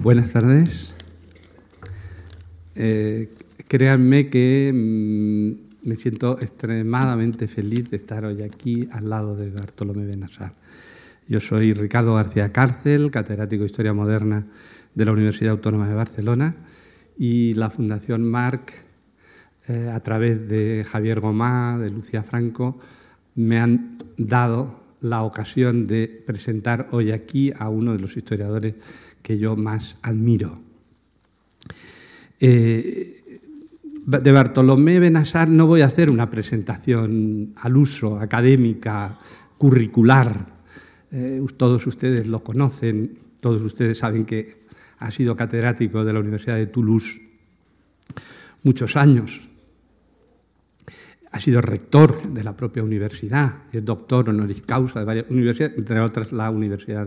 Buenas tardes. Eh, créanme que mm, me siento extremadamente feliz de estar hoy aquí al lado de Bartolomé Benassar. Yo soy Ricardo García Cárcel, catedrático de Historia Moderna de la Universidad Autónoma de Barcelona y la Fundación Marc, eh, a través de Javier Gomá, de Lucía Franco, me han dado la ocasión de presentar hoy aquí a uno de los historiadores que yo más admiro. Eh, de Bartolomé Benassar no voy a hacer una presentación al uso, académica, curricular. Eh, todos ustedes lo conocen, todos ustedes saben que ha sido catedrático de la Universidad de Toulouse muchos años. Ha sido rector de la propia universidad, es doctor honoris causa de varias universidades, entre otras la Universidad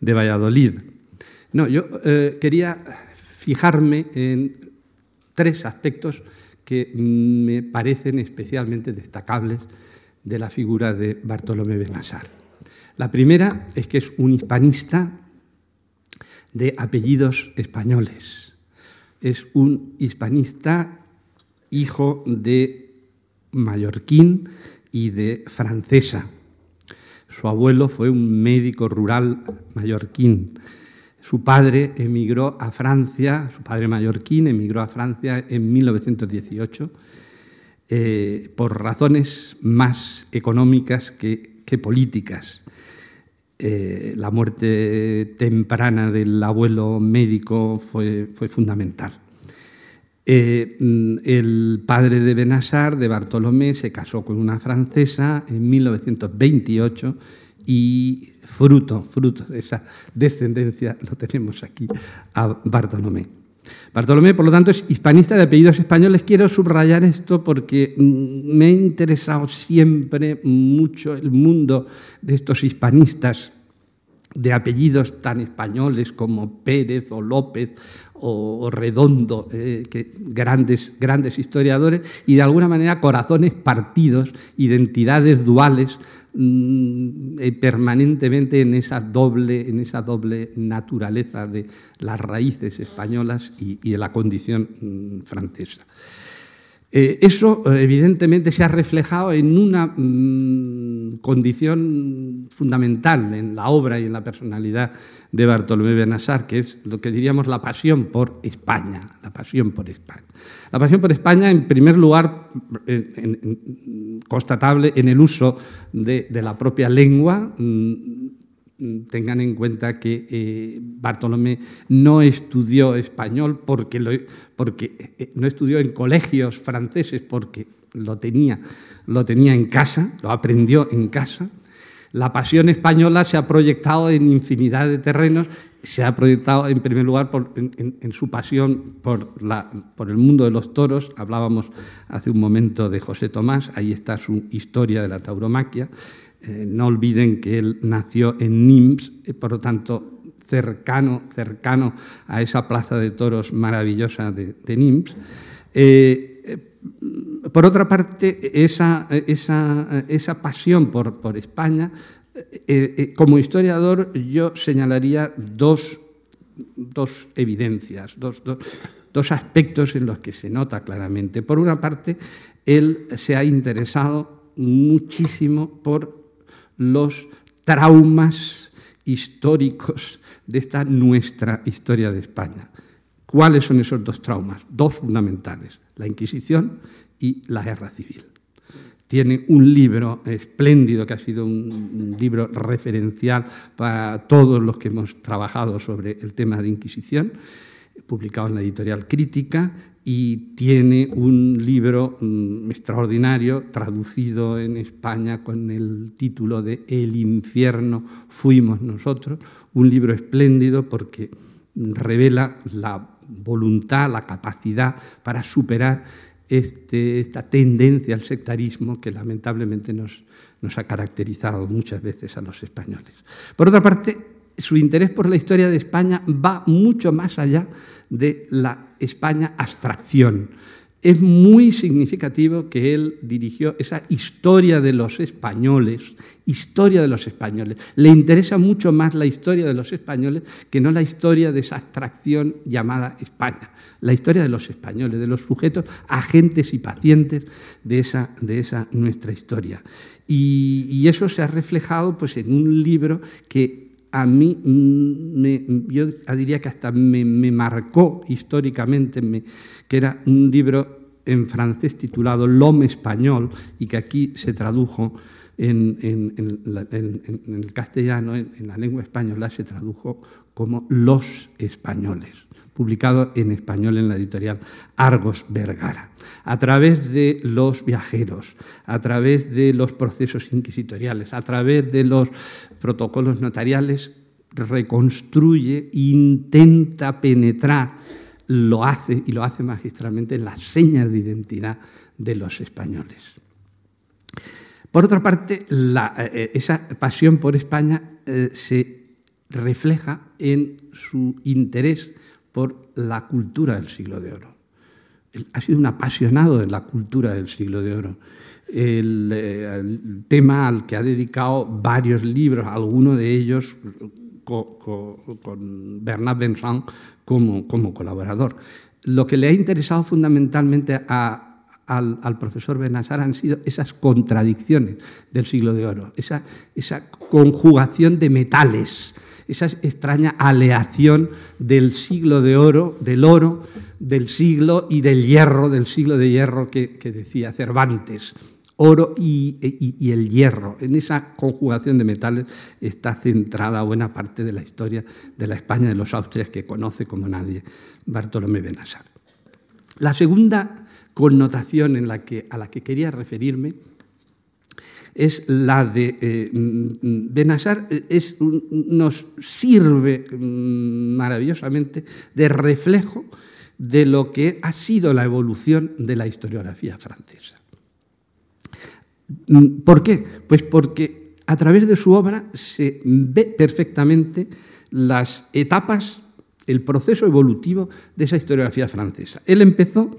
de Valladolid. No, yo eh, quería fijarme en tres aspectos que me parecen especialmente destacables de la figura de Bartolomé Benassar. La primera es que es un hispanista de apellidos españoles. Es un hispanista hijo de mallorquín y de francesa. Su abuelo fue un médico rural mallorquín su padre emigró a Francia, su padre mallorquín emigró a Francia en 1918 eh, por razones más económicas que, políticas. Eh, la muerte temprana del abuelo médico fue, fundamental. Eh, el padre de Benassar, de Bartolomé, se casó con una francesa en 1928 y fruto, fruto de esa descendencia lo tenemos aquí a Bartolomé. Bartolomé, por lo tanto, es hispanista de apellidos españoles. Quiero subrayar esto porque mm, me ha interesado siempre mucho el mundo de estos hispanistas de apellidos tan españoles como Pérez o López o Redondo, eh, grandes, grandes historiadores, y de alguna manera corazones partidos, identidades duales, Mm, eh, permanentemente en esa, doble, en esa doble naturaleza de las raíces españolas y, de la condición mm, francesa. Eh, eso evidentemente se ha reflejado en una mm, condición fundamental en la obra y en la personalidad de Bartolomé Benassar, que es lo que diríamos la pasión por España, la pasión por España. La pasión por España, en primer lugar, constatable en el uso de, la propia lengua. Mm, tengan en cuenta que eh, Bartolomé no estudió español porque, porque eh, no estudió en colegios franceses porque lo tenía, lo tenía en casa, lo aprendió en casa la pasión española se ha proyectado en infinidad de terrenos, se ha proyectado en primer lugar en, su pasión por, el mundo de los toros. Hablábamos hace un momento de José Tomás, ahí está su historia de la tauromaquia. Eh, no olviden que él nació en Nims, eh, por lo tanto cercano, cercano a esa plaza de toros maravillosa de, de Nims. Eh, por otra parte, esa, pasión por, España, eh, eh, como historiador yo señalaría dos, evidencias, dos, dos, aspectos en los que se nota claramente. Por una parte, él se ha interesado muchísimo por los traumas históricos de esta nuestra historia de España. ¿Cuáles son esos dos traumas? Dos fundamentales, la Inquisición y la guerra civil. Tiene un libro espléndido que ha sido un libro referencial para todos los que hemos trabajado sobre el tema de Inquisición, publicado en la editorial Crítica, y tiene un libro mm, extraordinario traducido en España con el título de El infierno fuimos nosotros, un libro espléndido porque revela la voluntad, la capacidad para superar este, esta tendencia al sectarismo que lamentablemente nos, nos ha caracterizado muchas veces a los españoles. Por otra parte, su interés por la historia de España va mucho más allá de la España abstracción. es muy significativo que él dirigió esa historia de los españoles, historia de los españoles. Le interesa mucho más la historia de los españoles que no la historia de esa abstracción llamada España, la historia de los españoles, de los sujetos, agentes y pacientes de esa, de esa nuestra historia. Y, eso se ha reflejado pues, en un libro que a mí, me, yo diría que hasta me, marcó históricamente, que era un libro en francés titulado L'homme español y que aquí se tradujo en, el castellano, en, la lengua española, se tradujo como Los españoles, publicado en español en la editorial Argos Vergara. A través de los viajeros, a través de los procesos inquisitoriales, a través de los protocolos notariales, reconstruye, intenta penetrar lo hace y lo hace magistralmente en las señas de identidad de los españoles. Por otra parte, eh, esa pasión por España eh, se refleja en su interés por la cultura del siglo de oro. Él ha sido un apasionado de la cultura del siglo de oro. El, eh, tema al que ha dedicado varios libros, algunos de ellos con, Bernard Benson como, como, colaborador. Lo que le ha interesado fundamentalmente al, profesor Benassar han sido esas contradicciones del siglo de oro, esa, esa conjugación de metales, esa extraña aleación del siglo de oro, del oro, del siglo y del hierro, del siglo de hierro que decía Cervantes oro y, el hierro. En esa conjugación de metales está centrada buena parte de la historia de la España de los Austrias que conoce como nadie Bartolomé Benassar. La segunda connotación en la que, a la que quería referirme es la de eh, Benassar, es, nos sirve mm, maravillosamente de reflejo de lo que ha sido la evolución de la historiografía francesa. Mm, ¿Por qué? Pues porque a través de su obra se ve perfectamente las etapas, el proceso evolutivo de esa historiografía francesa. Él empezó,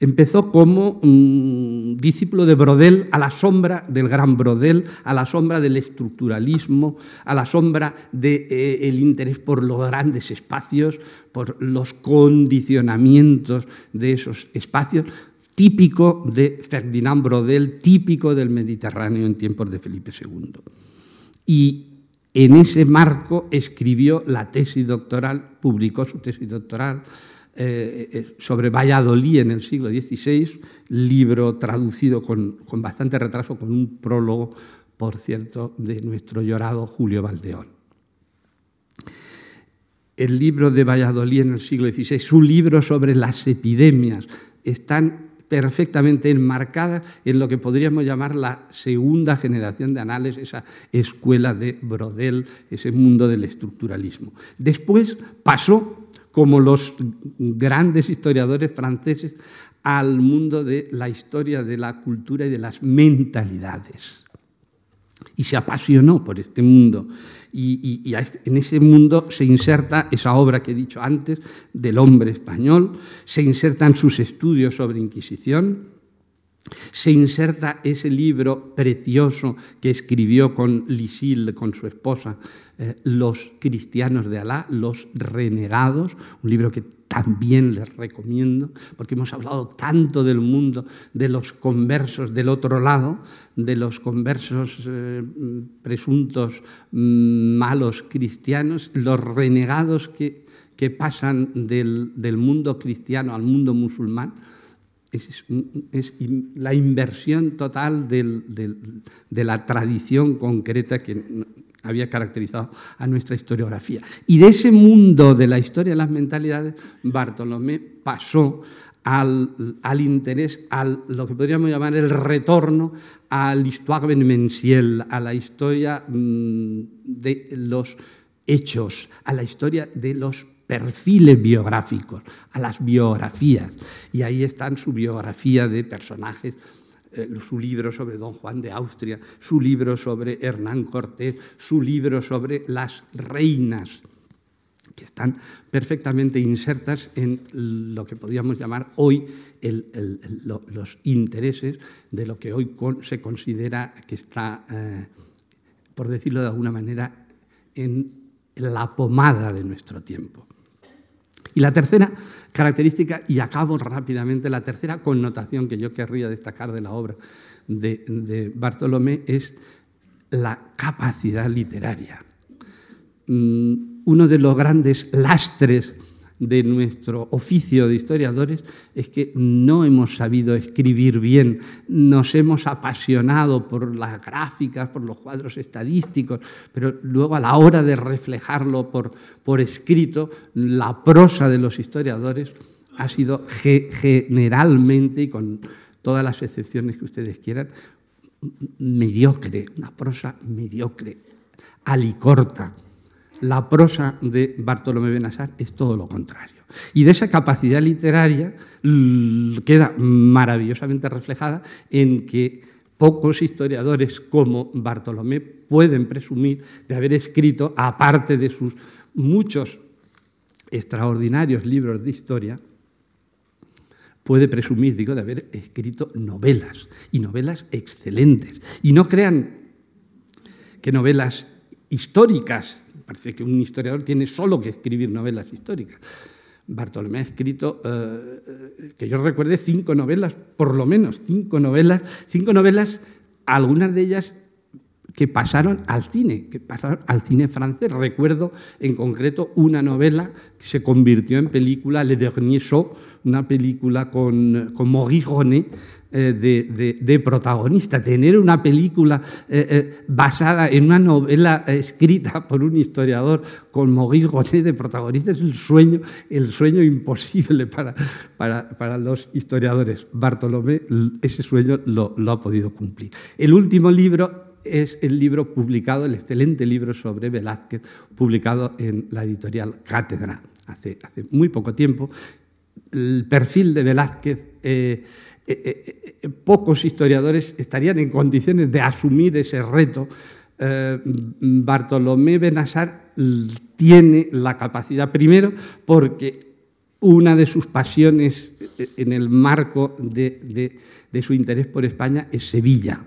empezó como mm, discípulo de Brodel a la sombra del gran Brodel, a la sombra del estructuralismo, a la sombra del de, eh, interés por los grandes espacios, por los condicionamientos de esos espacios, típico de Ferdinand Brodel, típico del Mediterráneo en tiempos de Felipe II. Y en ese marco escribió la tesis doctoral, publicó su tesis doctoral eh, eh, sobre Valladolid en el siglo XVI, libro traducido con, con bastante retraso, con un prólogo, por cierto, de nuestro llorado Julio Valdeón el libro de Valladolid en el siglo XVI, su libro sobre las epidemias, están perfectamente enmarcada en lo que podríamos llamar la segunda generación de análisis, esa escuela de Brodel, ese mundo del estructuralismo. Después pasó, como los grandes historiadores franceses, al mundo de la historia de la cultura y de las mentalidades. Y se apasionó por este mundo y, en ese mundo se inserta esa obra que he dicho antes del hombre español, se insertan sus estudios sobre Inquisición, se inserta ese libro precioso que escribió con Lisil, con su esposa, eh, Los cristianos de Alá, Los renegados, un libro que también les recomiendo, porque hemos hablado tanto del mundo de los conversos del otro lado, de los conversos eh, presuntos mm, malos cristianos, los renegados que, que pasan del, del, mundo cristiano al mundo musulmán. Es, la inversión total de la tradición concreta que había caracterizado a nuestra historiografía. Y de ese mundo de la historia de las mentalidades, Bartolomé pasó al, al, interés, a lo que podríamos llamar el retorno al histoire a la historia mm, de los hechos, a la historia de los perfiles biográficos, a las biografías. Y ahí están su biografía de personajes eh, su libro sobre Don Juan de Austria, su libro sobre Hernán Cortés, su libro sobre las reinas que están perfectamente insertas en lo que podríamos llamar hoy los intereses de lo que hoy se considera que está, eh, por decirlo de alguna manera, en la pomada de nuestro tiempo. Y la tercera característica, y acabo rápidamente, la tercera connotación que yo querría destacar de la obra de, Bartolomé es la capacidad literaria. Mm, uno de los grandes lastres de nuestro oficio de historiadores es que no hemos sabido escribir bien, nos hemos apasionado por las gráficas, por los cuadros estadísticos, pero luego a la hora de reflejarlo por, por escrito, la prosa de los historiadores ha sido generalmente, y con todas las excepciones que ustedes quieran, mediocre, una prosa mediocre, alicorta la prosa de Bartolomé Benassar es todo lo contrario. Y de esa capacidad literaria queda maravillosamente reflejada en que pocos historiadores como Bartolomé pueden presumir de haber escrito, aparte de sus muchos extraordinarios libros de historia, puede presumir, digo, de haber escrito novelas, y novelas excelentes. Y no crean que novelas históricas Parece que un historiador tiene solo que escribir novelas históricas. Bartolomé ha escrito, eh, eh, que yo recuerde, cinco novelas, por lo menos, cinco novelas, cinco novelas, algunas de ellas que pasaron al cine, que pasaron al cine francés. Recuerdo en concreto una novela que se convirtió en película, Le Dernier Show, una película con, con Maurice Ronet, eh, de, protagonista, tener una película eh, eh, basada en una novela escrita por un historiador con Maurice Gonet de protagonista es el sueño, el sueño imposible para, para, los historiadores. Bartolomé ese sueño lo, ha podido cumplir. El último libro es el libro publicado, el excelente libro sobre Velázquez, publicado en la editorial Cátedra hace, hace muy poco tiempo. El perfil de Velázquez eh, eh, eh, pocos historiadores estarían en condiciones de asumir ese reto. Bartolomé Benassar tiene la capacidad, primero, porque una de sus pasiones en el marco de, su interés por España es Sevilla.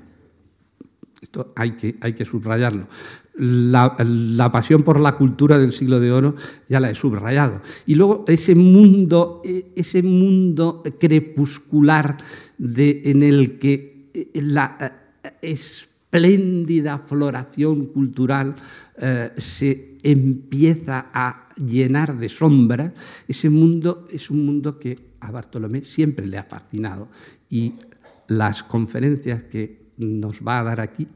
Esto hay que, hay que subrayarlo la, pasión por la cultura del siglo de oro ya la he subrayado. Y luego ese mundo, e, ese mundo crepuscular de, en el que eh, la eh, espléndida floración cultural eh, se empieza a llenar de sombra, ese mundo es un mundo que a Bartolomé siempre le ha fascinado. Y las conferencias que nos va a dar aquí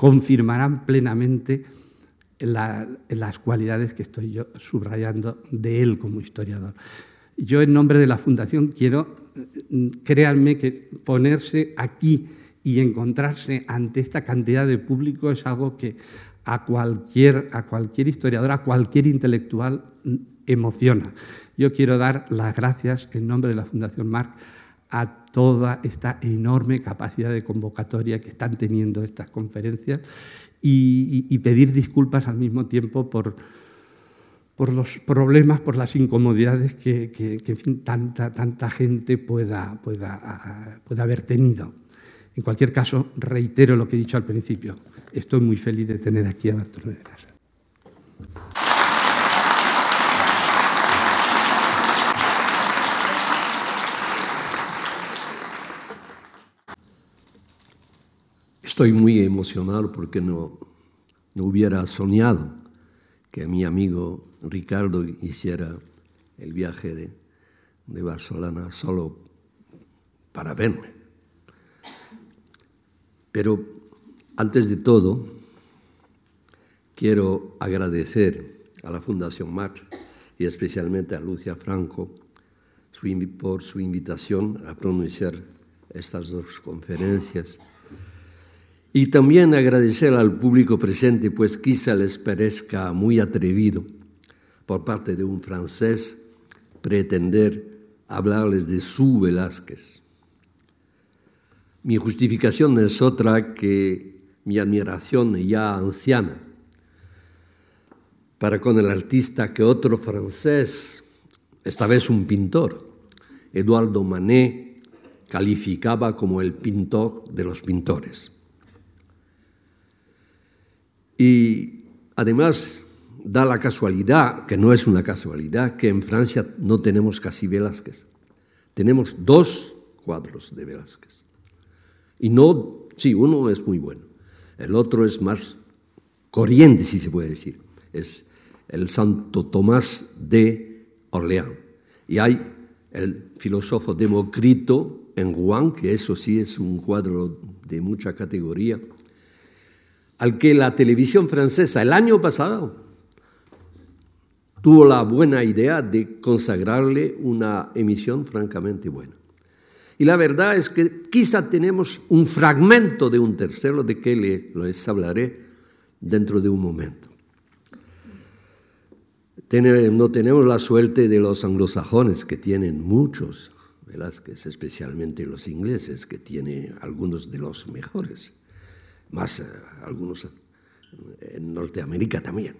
confirmarán plenamente las cualidades que estoy yo subrayando de él como historiador. Yo en nombre de la Fundación quiero, créanme que ponerse aquí y encontrarse ante esta cantidad de público es algo que a cualquier, a cualquier historiador, a cualquier intelectual emociona. Yo quiero dar las gracias en nombre de la Fundación Marc a toda esta enorme capacidad de convocatoria que están teniendo estas conferencias y, pedir disculpas al mismo tiempo por, por los problemas, por las incomodidades que, tanta, tanta gente pueda, pueda, pueda haber tenido. En cualquier caso, reitero lo que he dicho al principio. Estoy muy feliz de tener aquí a Bartolomé de Casa. Estoy muy emocionado porque no, no hubiera soñado que mi amigo Ricardo hiciera el viaje de, de Barcelona solo para verme. Pero antes de todo, quiero agradecer a la Fundación March y especialmente a Lucia Franco por su invitación a pronunciar estas dos conferencias y también agradecer al público presente, pues quizá les parezca muy atrevido por parte de un francés pretender hablarles de su Velázquez. Mi justificación es otra que mi admiración ya anciana para con el artista que otro francés, esta vez un pintor, Eduardo Manet, calificaba como el pintor de los pintores. Y además da la casualidad, que no es una casualidad, que en Francia no tenemos casi Velázquez. Tenemos dos cuadros de Velázquez. Y no, sí, uno es muy bueno, el otro es más corriente, si se puede decir. Es el Santo Tomás de Orleán. Y hay el filósofo Democrito en Rouen, que eso sí es un cuadro de mucha categoría, al que la televisión francesa el año pasado tuvo la buena idea de consagrarle una emisión francamente buena. Y la verdad es que quizá tenemos un fragmento de un tercero de que les hablaré dentro de un momento. No tenemos la suerte de los anglosajones, que tienen muchos, Velázquez, especialmente los ingleses, que tienen algunos de los mejores más eh, algunos en Norteamérica también.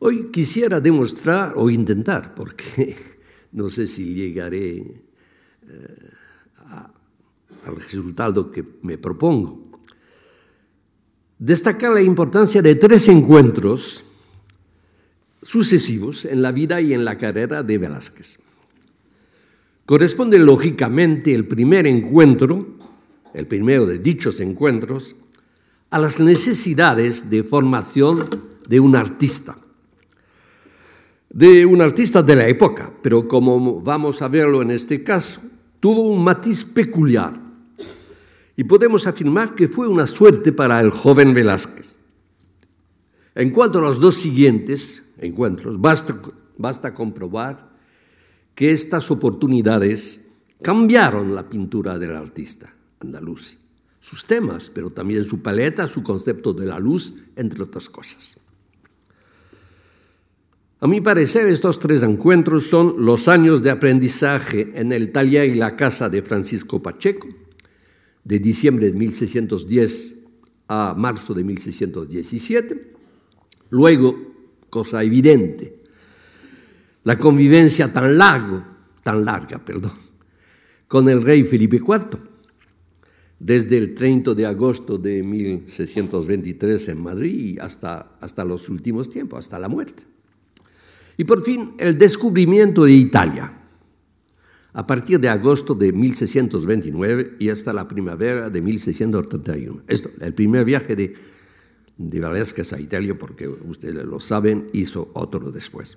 Hoy quisiera demostrar o intentar, porque no sé si llegaré eh, al resultado que me propongo, destacar la importancia de tres encuentros sucesivos en la vida y en la carrera de Velázquez. Corresponde lógicamente el primer encuentro el primero de dichos encuentros, a las necesidades de formación de un artista, de un artista de la época, pero como vamos a verlo en este caso, tuvo un matiz peculiar. Y podemos afirmar que fue una suerte para el joven Velázquez. En cuanto a los dos siguientes encuentros, basta, comprobar que estas oportunidades cambiaron la pintura del artista sus temas, pero también su paleta, su concepto de la luz, entre otras cosas. A mi parecer, estos tres encuentros son los años de aprendizaje en el taller y la casa de Francisco Pacheco, de diciembre de 1610 a marzo de 1617. Luego, cosa evidente, la convivencia tan largo, tan larga, perdón, con el rey Felipe IV desde el 30 de agosto de 1623 en Madrid hasta, hasta los últimos tiempos, hasta la muerte. Y por fin el descubrimiento de Italia, a partir de agosto de 1629 y hasta la primavera de 1631. Esto, el primer viaje de, de Velázquez a Italia, porque ustedes lo saben, hizo otro después.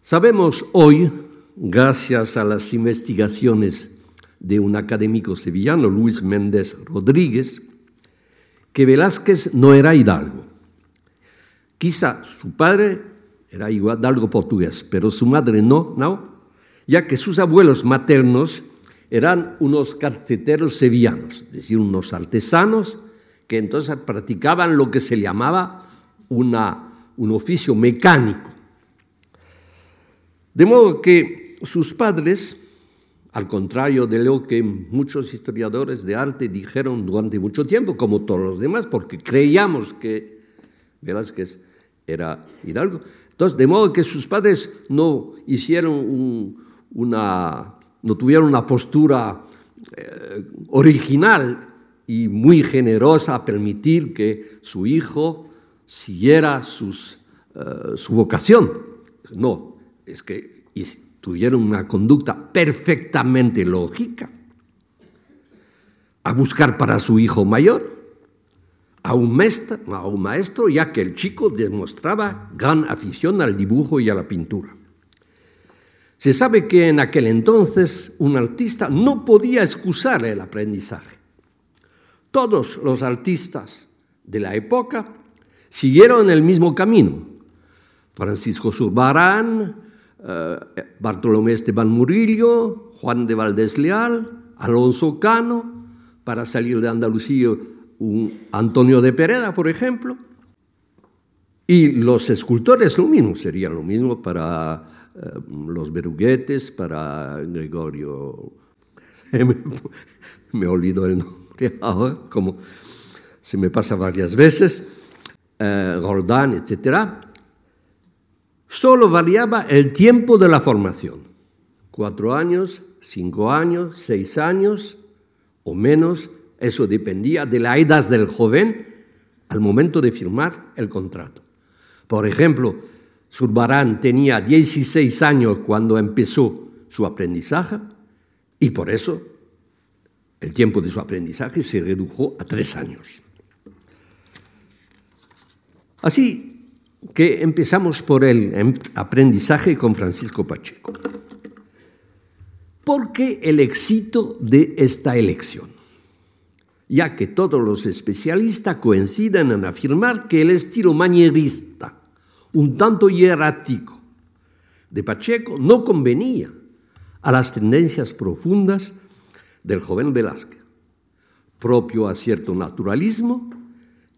Sabemos hoy, gracias a las investigaciones de un académico sevillano, Luis Méndez Rodríguez, que Velázquez no era hidalgo. Quizá su padre era hidalgo portugués, pero su madre no, no, ya que sus abuelos maternos eran unos carceteros sevillanos, es decir, unos artesanos que entonces practicaban lo que se llamaba una, un oficio mecánico. De modo que sus padres al contrario de lo que muchos historiadores de arte dijeron durante mucho tiempo, como todos los demás, porque creíamos que Velázquez era hidalgo. Entonces, de modo que sus padres no hicieron una, no tuvieron una postura eh, original y muy generosa a permitir que su hijo siguiera eh, su vocación. No, es que tuvieron una conducta perfectamente lógica, a buscar para su hijo mayor a un, maestro, ya que el chico demostraba gran afición al dibujo y a la pintura. Se sabe que en aquel entonces un artista no podía excusar el aprendizaje. Todos los artistas de la época siguieron el mismo camino. Francisco Zurbarán, eh, Bartolomé Esteban Murillo, Juan de Valdés Leal, Alonso Cano, para salir de Andalucía un Antonio de Pereda, por ejemplo. Y los escultores lo mismo, sería lo mismo para eh, los Beruguetes, para Gregorio, me, me olvido el nombre ahora, como se me pasa varias veces, eh, Roldán, etc., solo variaba el tiempo de la formación. Cuatro años, cinco años, seis años o menos, eso dependía de la edad del joven al momento de firmar el contrato. Por ejemplo, Zurbarán tenía 16 años cuando empezó su aprendizaje y por eso el tiempo de su aprendizaje se redujo a tres años. Así que empezamos por el em, aprendizaje con Francisco Pacheco. ¿Por qué el éxito de esta elección? Ya que todos los especialistas coinciden en afirmar que el estilo manierista, un tanto hierático, de Pacheco no convenía a las tendencias profundas del joven Velázquez, propio a cierto naturalismo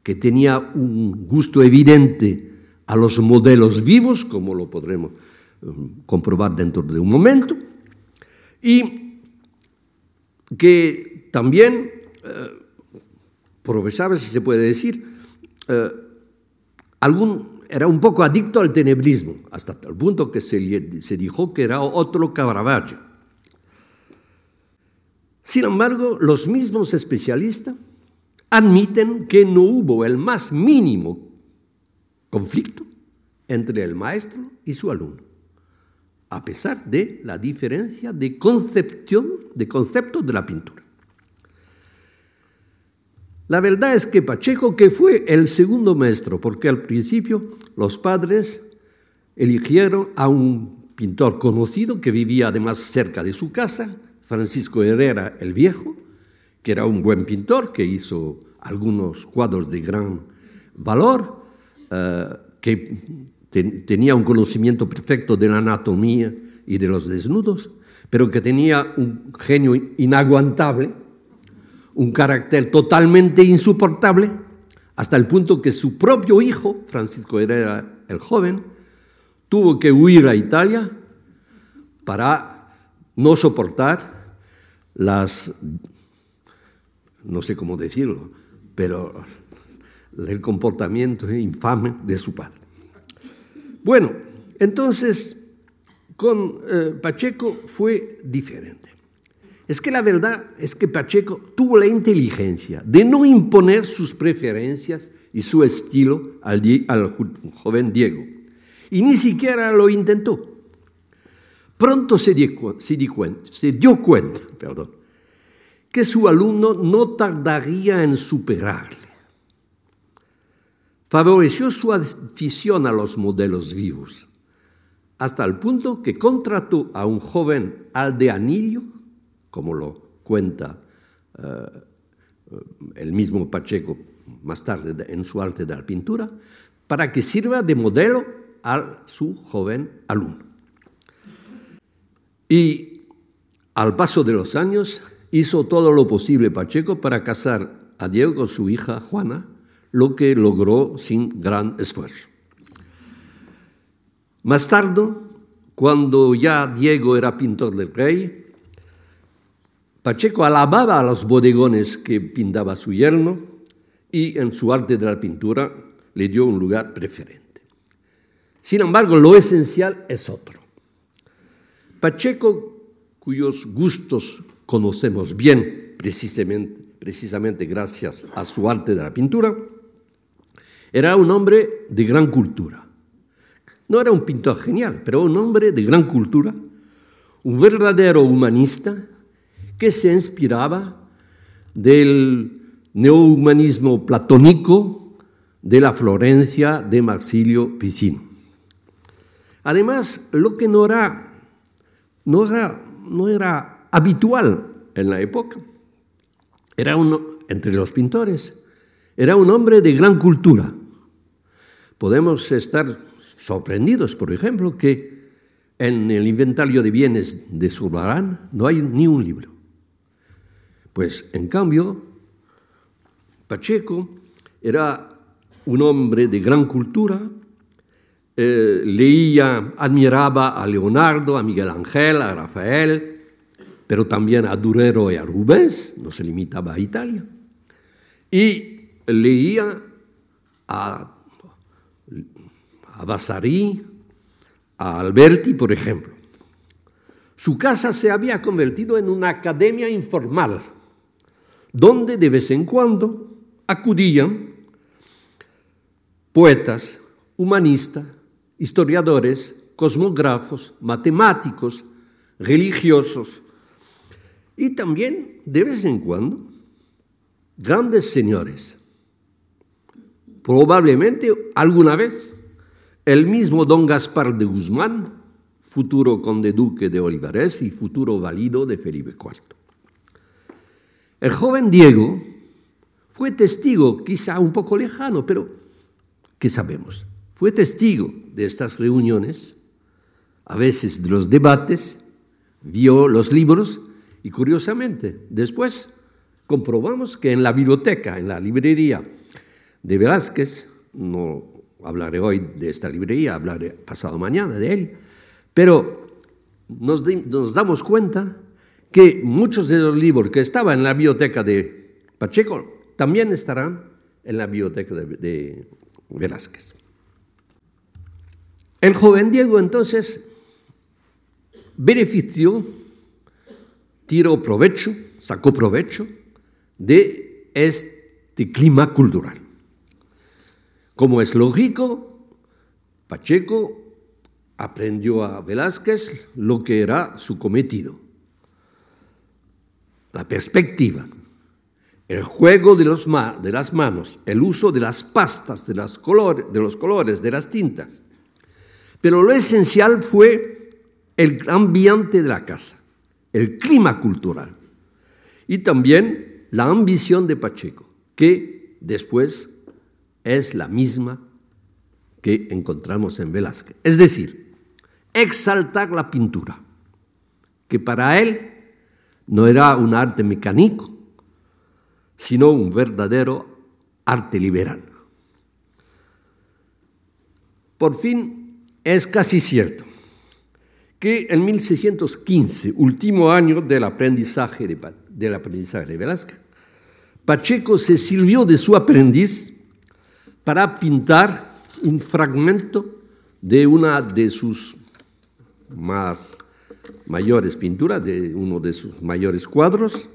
que tenía un gusto evidente a los modelos vivos, como lo podremos eh, comprobar dentro de un momento, y que también eh, profesaba, si se puede decir, eh, algún, era un poco adicto al tenebrismo, hasta el punto que se, se dijo que era otro Caravaggio. Sin embargo, los mismos especialistas admiten que no hubo el más mínimo conflicto entre el maestro y su alumno, a pesar de la diferencia de concepción, de concepto de la pintura. La verdad es que Pacheco, que fue el segundo maestro, porque al principio los padres eligieron a un pintor conocido que vivía además cerca de su casa, Francisco Herrera el Viejo, que era un buen pintor, que hizo algunos cuadros de gran valor, eh, que tenía un conocimiento perfecto de la anatomía y de los desnudos, pero que tenía un genio inaguantable, un carácter totalmente insoportable, hasta el punto que su propio hijo, Francisco Herrera el joven, tuvo que huir a Italia para no soportar las, no sé cómo decirlo, pero el comportamiento infame de su padre. Bueno, entonces con eh, Pacheco fue diferente. Es que la verdad es que Pacheco tuvo la inteligencia de no imponer sus preferencias y su estilo al, joven Diego. Y ni siquiera lo intentó. Pronto se dio, se dio cuenta perdón, que su alumno no tardaría en superarle. Favoreció su afición a los modelos vivos, hasta el punto que contrató a un joven aldeanillo, como lo cuenta eh, el mismo Pacheco más tarde en su arte de la pintura, para que sirva de modelo a su joven alumno. Y al paso de los años hizo todo lo posible Pacheco para casar a Diego con su hija Juana, lo que logró sin gran esfuerzo. Más tarde, cuando ya Diego era pintor del rey, Pacheco alababa a los bodegones que pintaba su yerno y en su arte de la pintura le dio un lugar preferente. Sin embargo, lo esencial es otro. Pacheco, cuyos gustos conocemos bien precisamente, precisamente gracias a su arte de la pintura, era un hombre de gran cultura. No era un pintor genial, pero un hombre de gran cultura, un verdadero humanista que se inspiraba del neohumanismo platónico de la Florencia de Marsilio Picino. Además, lo que no era no era, no era habitual en la época. Era uno, entre los pintores, era un hombre de gran cultura. Podemos estar sorprendidos, por ejemplo, que en el inventario de bienes de Zurbarán no hay ni un libro. Pues, en cambio, Pacheco era un hombre de gran cultura, eh, leía, admiraba a Leonardo, a Miguel Ángel, a Rafael, pero también a Durero y a Rubens, no se limitaba a Italia. Leía a a Vasari, a Alberti, por ejemplo. Su casa se había convertido en una academia informal, donde de vez en cuando acudían poetas, humanistas, historiadores, cosmógrafos, matemáticos, religiosos y también, de vez en cuando, grandes señores. Probablemente alguna vez el mismo don Gaspar de Guzmán, futuro conde duque de Olivares y futuro valido de Felipe IV. El joven Diego fue testigo, quizá un poco lejano, pero ¿qué sabemos? Fue testigo de estas reuniones, a veces de los debates, vio los libros y curiosamente después comprobamos que en la biblioteca, en la librería de Velázquez, no hablaré hoy de esta librería, hablaré pasado mañana de él, pero nos, damos cuenta que muchos de los libros que estaban en la biblioteca de Pacheco también estarán en la biblioteca de, Velázquez. El joven Diego entonces benefició, tiró provecho, sacó provecho de este clima cultural. Como es lógico, Pacheco aprendió a Velázquez lo que era su cometido, la perspectiva, el juego de, las manos, el uso de las pastas, de los colores, de las tintas. Pero lo esencial fue el ambiente de la casa, el clima cultural y también la ambición de Pacheco, que después es la misma que encontramos en Velázquez. Es decir, exaltar la pintura, que para él no era un arte mecánico, sino un verdadero arte liberal. Por fin, es casi cierto que en 1615, último año del aprendizaje de, del aprendizaje de Velázquez, Pacheco se sirvió de su aprendiz para pintar un fragmento de una de sus más mayores pinturas, de uno de sus mayores cuadros,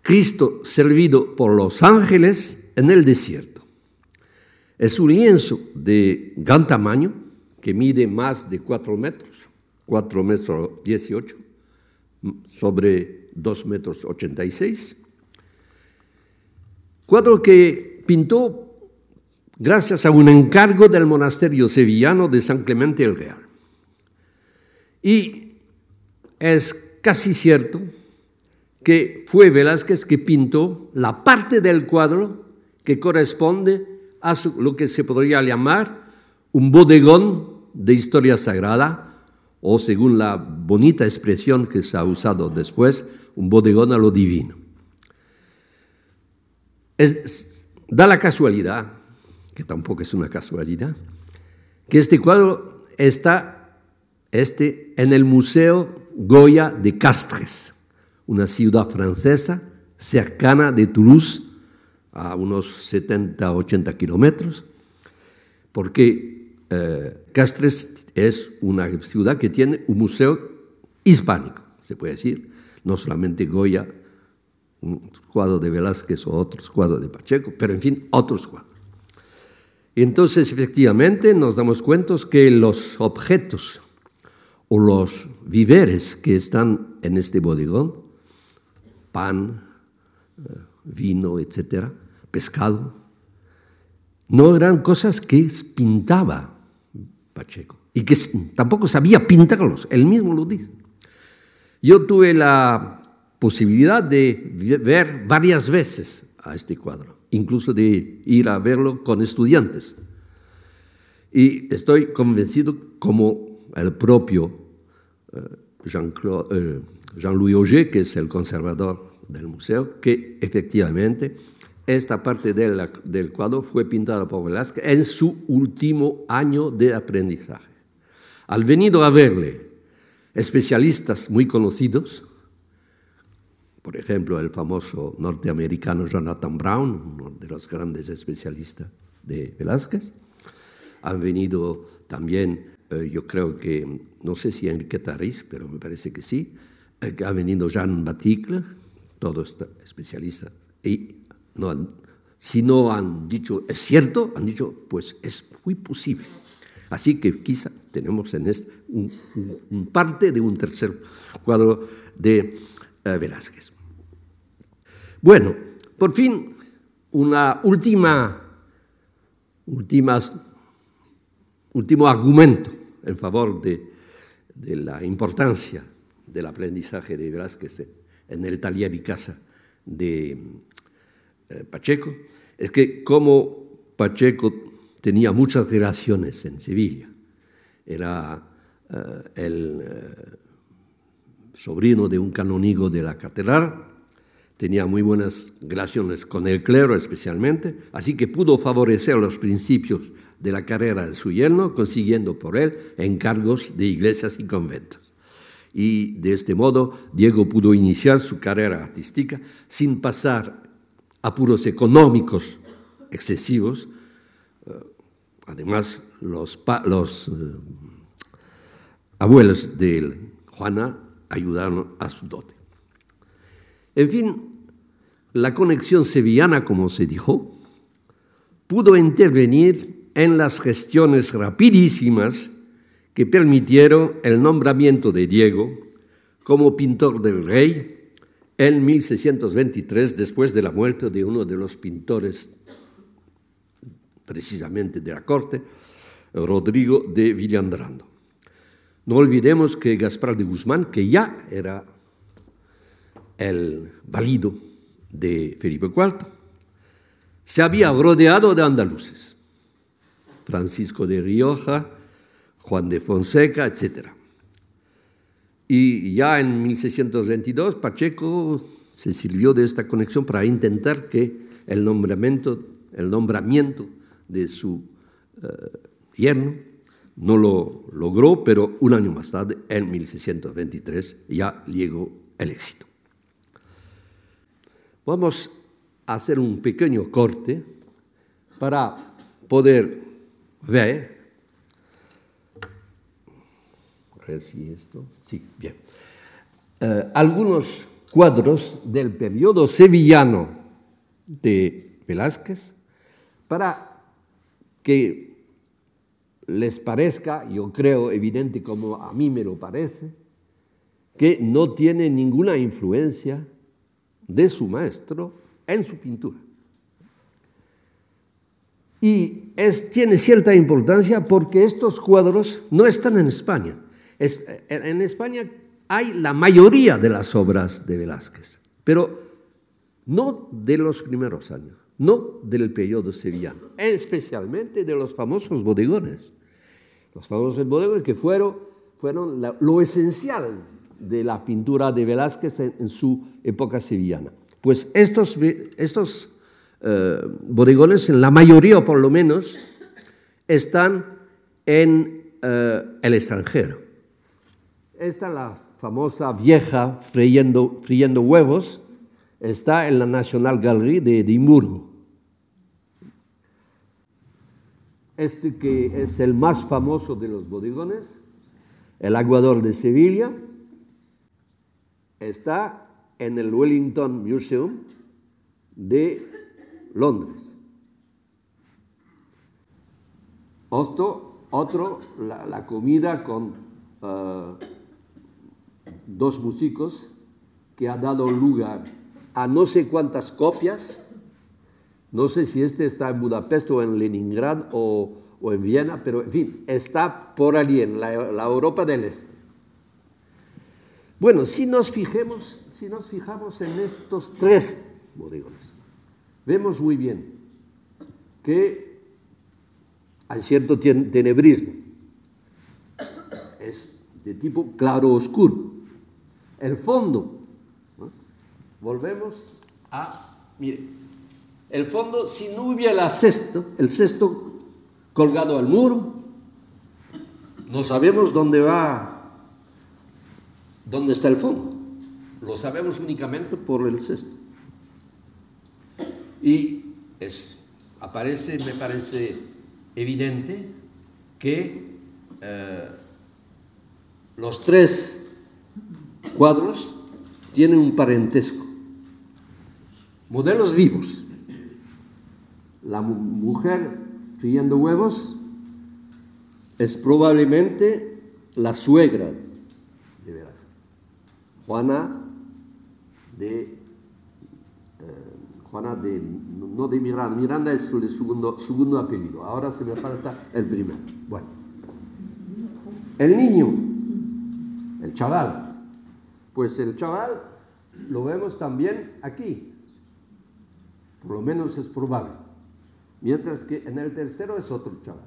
Cristo servido por los ángeles en el desierto. Es un lienzo de gran tamaño que mide más de 4 metros, 4 metros 18, sobre 2 metros 86. Cuadro que pintó gracias a un encargo del monasterio sevillano de San Clemente el Real. Y es casi cierto que fue Velázquez que pintó la parte del cuadro que corresponde a lo que se podría llamar un bodegón de historia sagrada, o según la bonita expresión que se ha usado después, un bodegón a lo divino. da la casualidad, que tampoco es una casualidad, que este cuadro está este, en el Museo Goya de Castres una ciudad francesa cercana de Toulouse, a unos 70, 80 kilómetros, porque eh, Castres es una ciudad que tiene un museo hispánico, se puede decir, no solamente Goya, un cuadro de Velázquez o otros cuadros de Pacheco, pero en fin, otros cuadros. Entonces, efectivamente, nos damos cuenta que los objetos o los víveres que están en este bodegón pan, eh, vino, etcétera, pescado. No eran cosas que pintaba Pacheco y que tampoco sabía pintarlos, él mismo lo dice. Yo tuve la posibilidad de ver varias veces a este cuadro, incluso de ir a verlo con estudiantes. Y estoy convencido como el propio eh, eh, Jean-Louis Auger, que es el conservador del museo, que efectivamente esta parte del cuadro fue pintada por Velázquez en su último año de aprendizaje. Al venir a verle especialistas muy conocidos, por ejemplo, el famoso norteamericano Jonathan Brown, uno de los grandes especialistas de Velázquez, Han venido también, eh, yo creo que, no sé si Enrique Tarris, pero me parece que sí, eh, ha venido Jean Baticle, todo está especialista, y no si no han dicho es cierto, han dicho pues es muy posible. Así que quizá tenemos en este un, parte de un tercer cuadro de eh, Velázquez. Bueno, por fin, una última, últimas, último argumento en favor de, la importancia del aprendizaje de Velázquez en el taller y casa de eh, Pacheco, es que como Pacheco tenía muchas relaciones en Sevilla, era eh, el eh, sobrino de un canónigo de la catedral, tenía muy buenas relaciones con el clero especialmente, así que pudo favorecer los principios de la carrera de su yerno, consiguiendo por él encargos de iglesias y conventos. Y de este modo Diego pudo iniciar su carrera artística sin pasar apuros económicos excesivos. Eh, además, los, eh, abuelos de Juana ayudaron a su dote. En fin, la conexión sevillana, como se dijo, pudo intervenir en las gestiones rapidísimas que permitieron el nombramiento de Diego como pintor del rey en 1623, después de la muerte de uno de los pintores precisamente de la corte, Rodrigo de Villandrando. No olvidemos que Gaspar de Guzmán, que ya era el valido de Felipe IV, se había rodeado de andaluces, Francisco de Rioja, Juan de Fonseca, etc. Y ya en 1622 Pacheco se sirvió de esta conexión para intentar que el nombramiento, el nombramiento de su eh, yerno no lo logró, pero un año más tarde, en 1623, ya llegó el éxito. Vamos a hacer un pequeño corte para poder ver si esto. Sí, bien. Eh, algunos cuadros del periodo sevillano de Velázquez para que les parezca, yo creo evidente como a mí me lo parece, que no tiene ninguna influencia de su maestro en su pintura. Y es, tiene cierta importancia porque estos cuadros no están en España en España hay la mayoría de las obras de Velázquez, pero no de los primeros años, no del periodo sevillano, especialmente de los famosos bodegones. Los famosos bodegones que fueron, fueron lo esencial de la pintura de Velázquez en, su época sevillana. Pues estos, estos eh, bodegones, en la mayoría por lo menos, están en eh, el extranjero. Esta, la famosa vieja friendo, huevos, está en la National Gallery de Edimburgo. Este que es el más famoso de los bodegones, el aguador de Sevilla, está en el Wellington Museum de Londres. Otro, otro la, comida con uh, dos músicos que ha dado lugar a no sé cuántas copias. No sé si este está en Budapest o en Leningrad o, en Viena, pero en fin, está por allí, en la, Europa del Este. Bueno, si nos, fijemos, si nos fijamos en estos tres bodegones, vemos muy bien que hay cierto tenebrismo. Es de tipo claro-oscuro. El fondo, volvemos a, mire, el fondo, si no hubiera cesto, el cesto colgado al muro, no sabemos dónde va, dónde está el fondo. Lo sabemos únicamente por el cesto. Y es, aparece, me parece evidente que eh, los tres cuadros tienen un parentesco. Modelos vivos. La mujer friendo huevos es probablemente la suegra Juana de, eh, Juana de, no de Miranda, Miranda es el segundo, segundo apellido, ahora se me falta el primero. Bueno, el niño, el chaval, pues el chaval lo vemos también aquí, por lo menos es probable, mientras que en el tercero es otro chaval.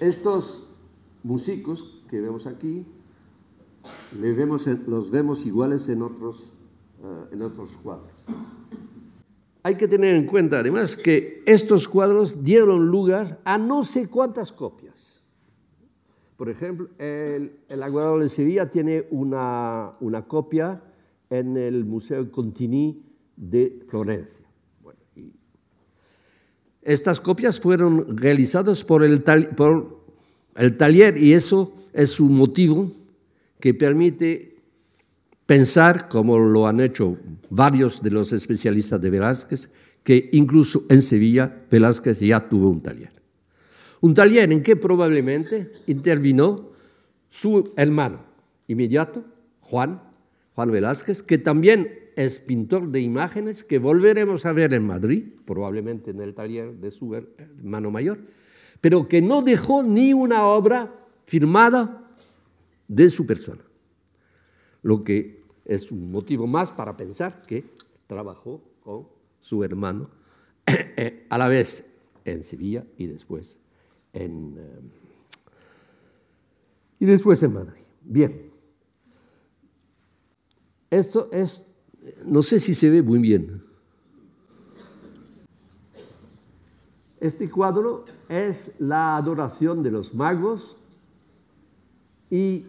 Estos músicos que vemos aquí, vemos, los vemos iguales en otros, eh, en otros cuadros. Hay que tener en cuenta además que estos cuadros dieron lugar a no sé cuántas copias. Por ejemplo, el, el Aguador de Sevilla tiene una, una, copia en el Museo Contini de Florencia. estas copias fueron realizadas por el, por el taller y eso es un motivo que permite pensar, como lo han hecho varios de los especialistas de Velázquez, que incluso en Sevilla Velázquez ya tuvo un taller. Un taller en que probablemente intervino su hermano inmediato, Juan, Juan Velázquez, que también es pintor de imágenes que volveremos a ver en Madrid, probablemente en el taller de su hermano mayor, pero que no dejó ni una obra firmada de su persona. Lo que es un motivo más para pensar que trabajó con su hermano a la vez en Sevilla y después en, eh, y después en Madrid. Bien. Esto es, no sé si se ve muy bien. Este cuadro es la adoración de los magos y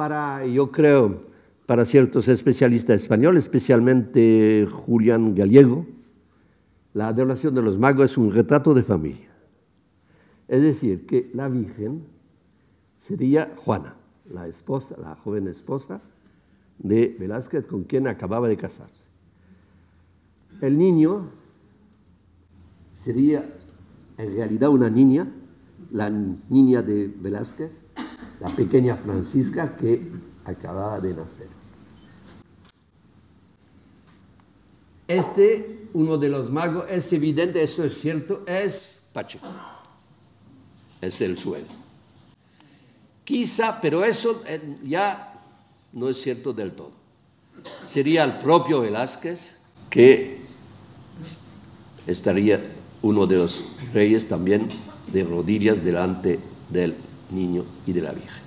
para, yo creo, para ciertos especialistas españoles, especialmente Julián Gallego, la adoración de los magos es un retrato de familia. Es decir, que la Virgen sería Juana, la esposa, la joven esposa de Velázquez con quien acababa de casarse. El niño sería en realidad una niña, la niña de Velázquez, la pequeña Francisca que acababa de nacer. Este, uno de los magos, es evidente, eso es cierto, es Pacheco. Es el suelo. Quizá, pero eso eh, ya no es cierto del todo. Sería el propio Velázquez que estaría uno de los reyes también de rodillas delante del niño y de la Virgen.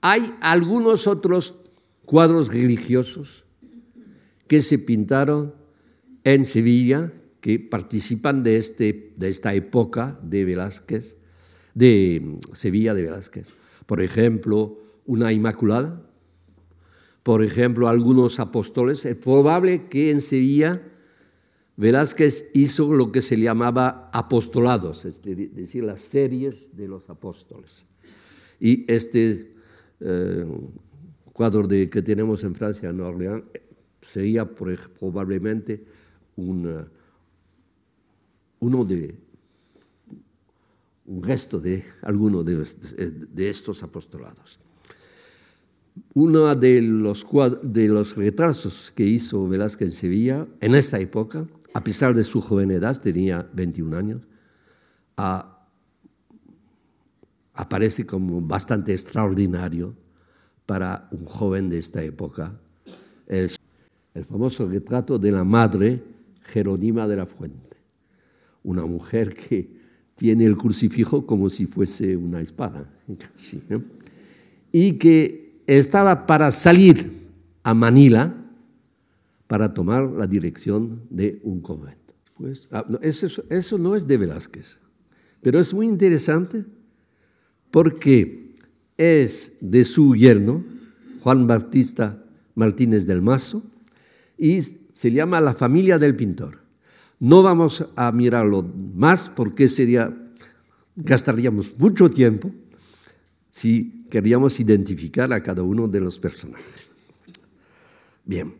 Hay algunos otros cuadros religiosos que se pintaron en Sevilla, que participan de, este, de esta época de Velázquez, de Sevilla de Velázquez. Por ejemplo, una Inmaculada, por ejemplo, algunos apóstoles. Es probable que en Sevilla Velázquez hizo lo que se llamaba apostolados, es decir, las series de los apóstoles. Y este eh, cuadro que tenemos en Francia, en Orleans, sería probablemente un, uno de, un resto de alguno de, de estos apostolados. Uno de los, de los retrasos que hizo Velázquez en Sevilla en esa época a pesar de su joven edad, tenía 21 años, aparece como bastante extraordinario para un joven de esta época. El famoso retrato de la madre Jerónima de la Fuente, una mujer que tiene el crucifijo como si fuese una espada, y que estaba para salir a Manila para tomar la dirección de un convento. Pues, ah, eso, no es de Velázquez, pero es muy interesante porque es de su yerno, Juan Bautista Martínez del Mazo, y se llama La familia del pintor. No vamos a mirarlo más porque sería, gastaríamos mucho tiempo si queríamos identificar a cada uno de los personajes. Bien,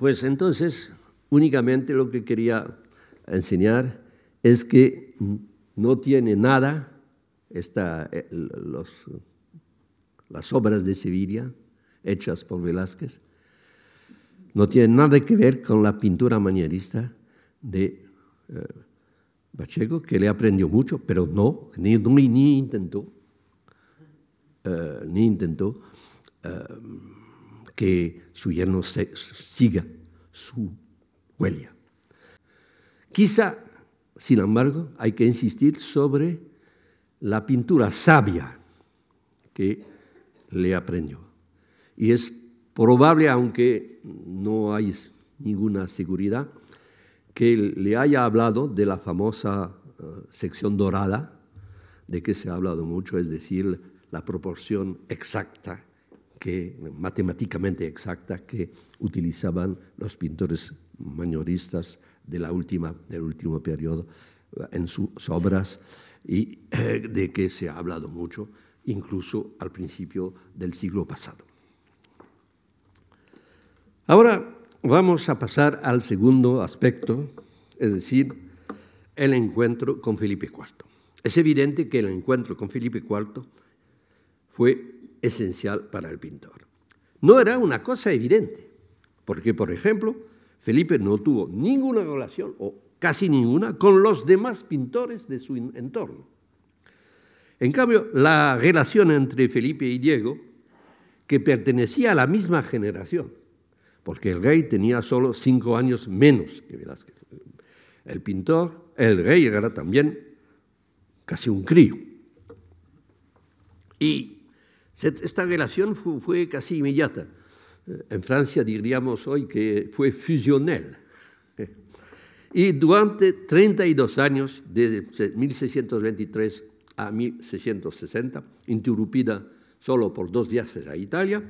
pues entonces únicamente lo que quería enseñar es que no tiene nada esta, eh, las obras de Sevilla hechas por Velázquez, no tienen nada que ver con la pintura manierista de eh, que le aprendió mucho, pero no, ni, ni intentó, eh, ni intentó eh, que su yerno siga su huella. Quizá, sin embargo, hay que insistir sobre la pintura sabia que le aprendió. Y es probable, aunque no hay ninguna seguridad, que le haya hablado de la famosa eh, sección dorada, de que se ha hablado mucho, es decir, la proporción exacta, que, matemáticamente exacta, que utilizaban los pintores mayoristas de la del último periodo eh, en sus obras y eh, de que se ha hablado mucho incluso al principio del siglo pasado. Ahora vamos a pasar al segundo aspecto, es decir, el encuentro con Felipe IV. Es evidente que el encuentro con Felipe IV fue esencial para el pintor. No era una cosa evidente, porque, por ejemplo, Felipe no tuvo ninguna relación, o casi ninguna, con los demás pintores de su entorno. En cambio, la relación entre Felipe y Diego, que pertenecía a la misma generación, porque el rey tenía solo cinco años menos que Velázquez. El pintor, el rey era también casi un crío. Y esta relación fue, casi inmediata. En Francia diríamos hoy que fue fusionel. Y durante 32 años, de 1623 a 1660, interrumpida solo por dos viajes a Italia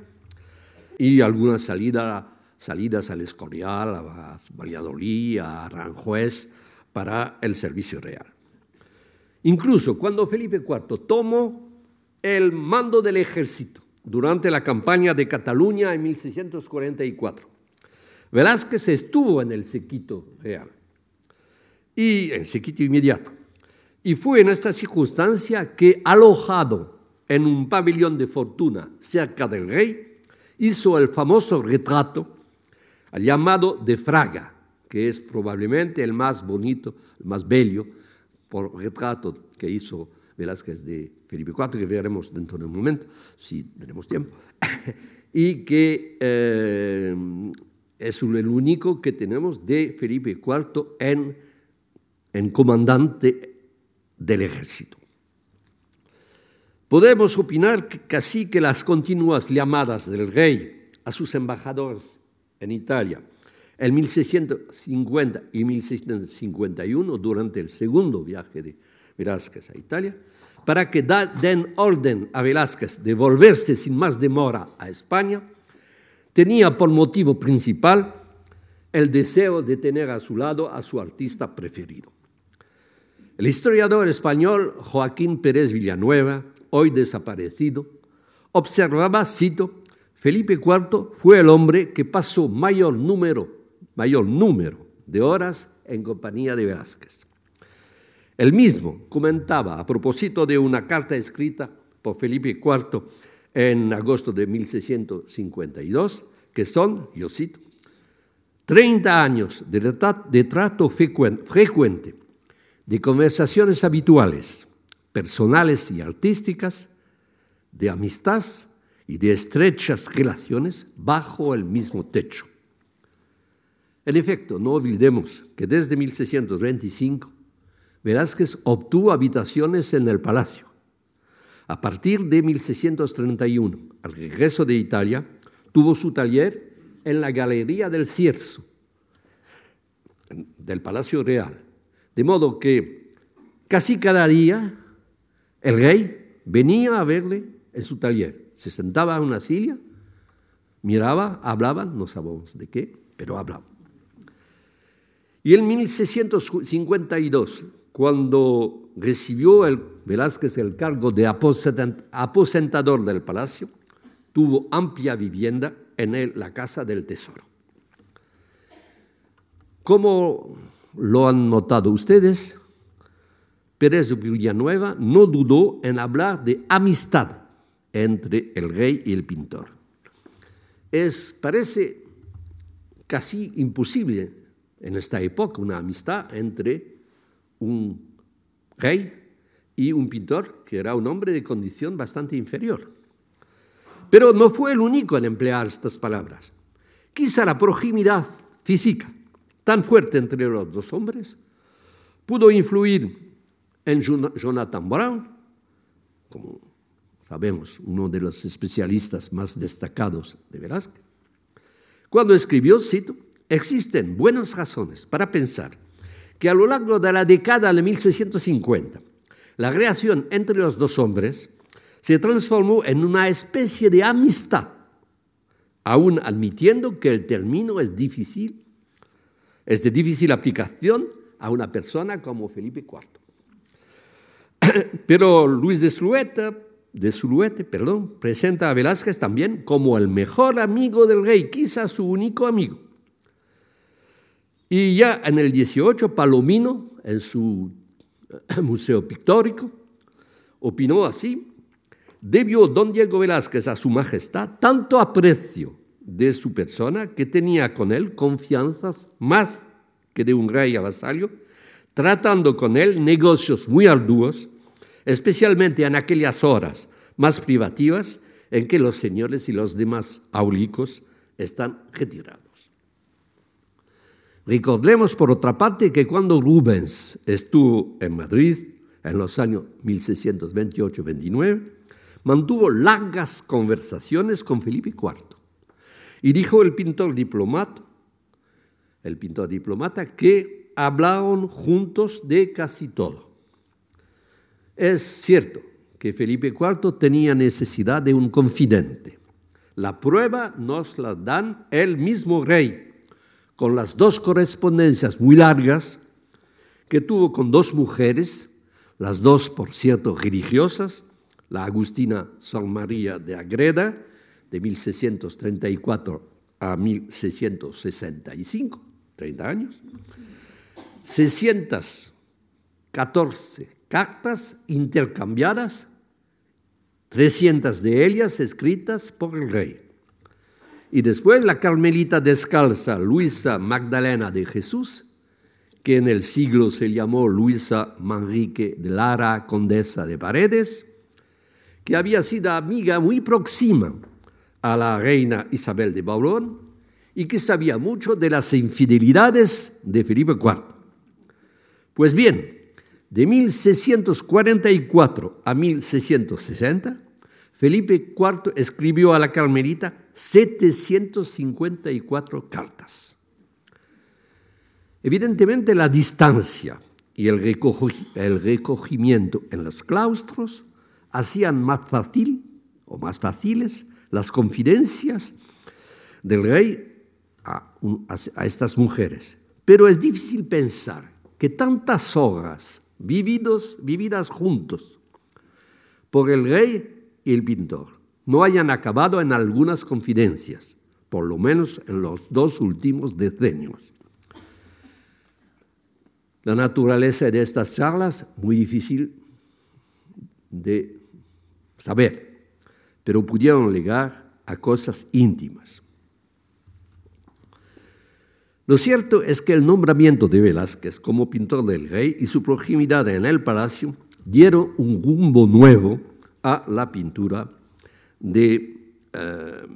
y algunas salidas, salidas al Escorial, a Valladolid, a Aranjuez para el servicio real. Incluso cuando Felipe IV tomó el mando del ejército durante la campaña de Cataluña en 1644, Velázquez estuvo en el sequito real y en sequito inmediato. Y fue en esta circunstancia que, alojado en un pabellón de fortuna cerca del rey, hizo el famoso retrato llamado de Fraga, que es probablemente el más bonito, el más bello por retrato que hizo Velázquez de Felipe IV, que veremos dentro de un momento, si tenemos tiempo, y que eh, es el único que tenemos de Felipe IV en, en comandante del ejército. Podemos opinar que casi que las continuas llamadas del rey a sus embajadores en Italia en 1650 y 1651, durante el segundo viaje de Velázquez a Italia, para que den orden a Velázquez de volverse sin más demora a España, tenía por motivo principal el deseo de tener a su lado a su artista preferido. El historiador español Joaquín Pérez Villanueva, hoy desaparecido, observaba, cito, Felipe IV fue el hombre que pasó mayor número, mayor número de horas en compañía de Velázquez. El mismo comentaba a propósito de una carta escrita por Felipe IV en agosto de 1652, que son, yo cito, 30 años de trato frecuente de conversaciones habituales, personales y artísticas, de amistad y de estrechas relaciones bajo el mismo techo. En efecto, no olvidemos que desde 1625 Velázquez obtuvo habitaciones en el palacio. A partir de 1631, al regreso de Italia, tuvo su taller en la Galería del Cierzo, del Palacio Real, de modo que casi cada día el rey venía a verle en su taller. Se sentaba en una silla, miraba, hablaban, no sabemos de qué, pero hablaban. Y en 1652, cuando recibió el Velázquez el cargo de aposentador del palacio, tuvo amplia vivienda en la Casa del Tesoro. Como lo han notado ustedes, Pérez de Villanueva no dudó en hablar de amistad entre el rey y el pintor. Es, parece casi imposible en esta época una amistad entre un rey y un pintor que era un hombre de condición bastante inferior. Pero no fue el único en emplear estas palabras. Quizá la proximidad física tan fuerte entre los dos hombres pudo influir en Jonathan Brown, como sabemos, uno de los especialistas más destacados de Velázquez, cuando escribió, cito, existen buenas razones para pensar que a lo largo de la década de 1650, la relación entre los dos hombres se transformó en una especie de amistad, aún admitiendo que el término es difícil, es de difícil aplicación a una persona como Felipe IV. Pero Luis de Zulueta, de Zuluete, perdón, presenta a Velázquez también como el mejor amigo del rey, quizás su único amigo. Y ya en el 18, Palomino, en su museo pictórico, opinó así, debió don Diego Velázquez a su majestad tanto aprecio de su persona que tenía con él confianzas más que de un rey a vasallo, tratando con él negocios muy arduos, especialmente en aquellas horas más privativas en que los señores y los demás aulicos están retirados. Recordemos, por otra parte, que cuando Rubens estuvo en Madrid en los años 1628-29, mantuvo largas conversaciones con Felipe IV. Y dijo el pintor diplomata, el pintor diplomata, que hablaron juntos de casi todo. Es cierto que Felipe IV tenía necesidad de un confidente. La prueba nos la dan el mismo rey, con las dos correspondencias muy largas que tuvo con dos mujeres, las dos, por cierto, religiosas, la Agustina San María de Agreda, de 1634 a 1665, 30 años, 614 cartas intercambiadas, 300 de ellas escritas por el rey. Y después la carmelita descalza Luisa Magdalena de Jesús, que en el siglo se llamó Luisa Manrique de Lara, condesa de Paredes, que había sido amiga muy próxima a la reina Isabel de Baulón y que sabía mucho de las infidelidades de Felipe IV. Pues bien, de 1644 a 1660, Felipe IV escribió a la Carmelita 754 cartas. Evidentemente la distancia y el, recogimiento en los claustros hacían más fácil o más fáciles las confidencias del rey a, estas mujeres. Pero es difícil pensar que tantas horas vividos, vividas juntos por el rey y el pintor no hayan acabado en algunas confidencias, por lo menos en los dos últimos decenios. La naturaleza de estas charlas, muy difícil de saber, pero pudieron llegar a cosas íntimas. Lo cierto es que el nombramiento de Velázquez como pintor del rey y su proximidad en el palacio dieron un rumbo nuevo a la pintura de, eh,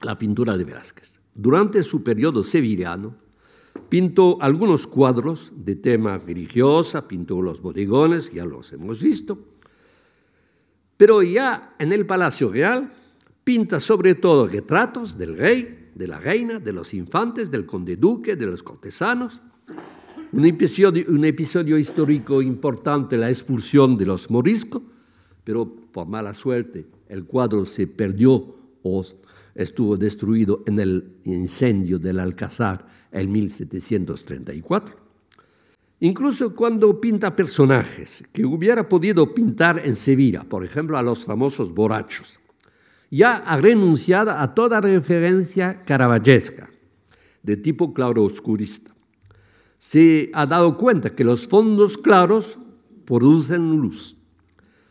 la pintura de Velázquez. Durante su periodo sevillano, pintó algunos cuadros de tema religiosa, pintó los bodegones, ya los hemos visto, pero ya en el Palacio Real pinta sobre todo retratos del rey, de la reina, de los infantes, del conde duque, de los cortesanos. Un episodio, un episodio histórico importante, la expulsión de los moriscos, pero por mala suerte el cuadro se perdió o estuvo destruido en el incendio del Alcázar en 1734. Incluso cuando pinta personajes que hubiera podido pintar en Sevilla, por ejemplo a los famosos borrachos, ya ha renunciado a toda referencia caravallesca de tipo claroscurista. Se ha dado cuenta que los fondos claros producen luz.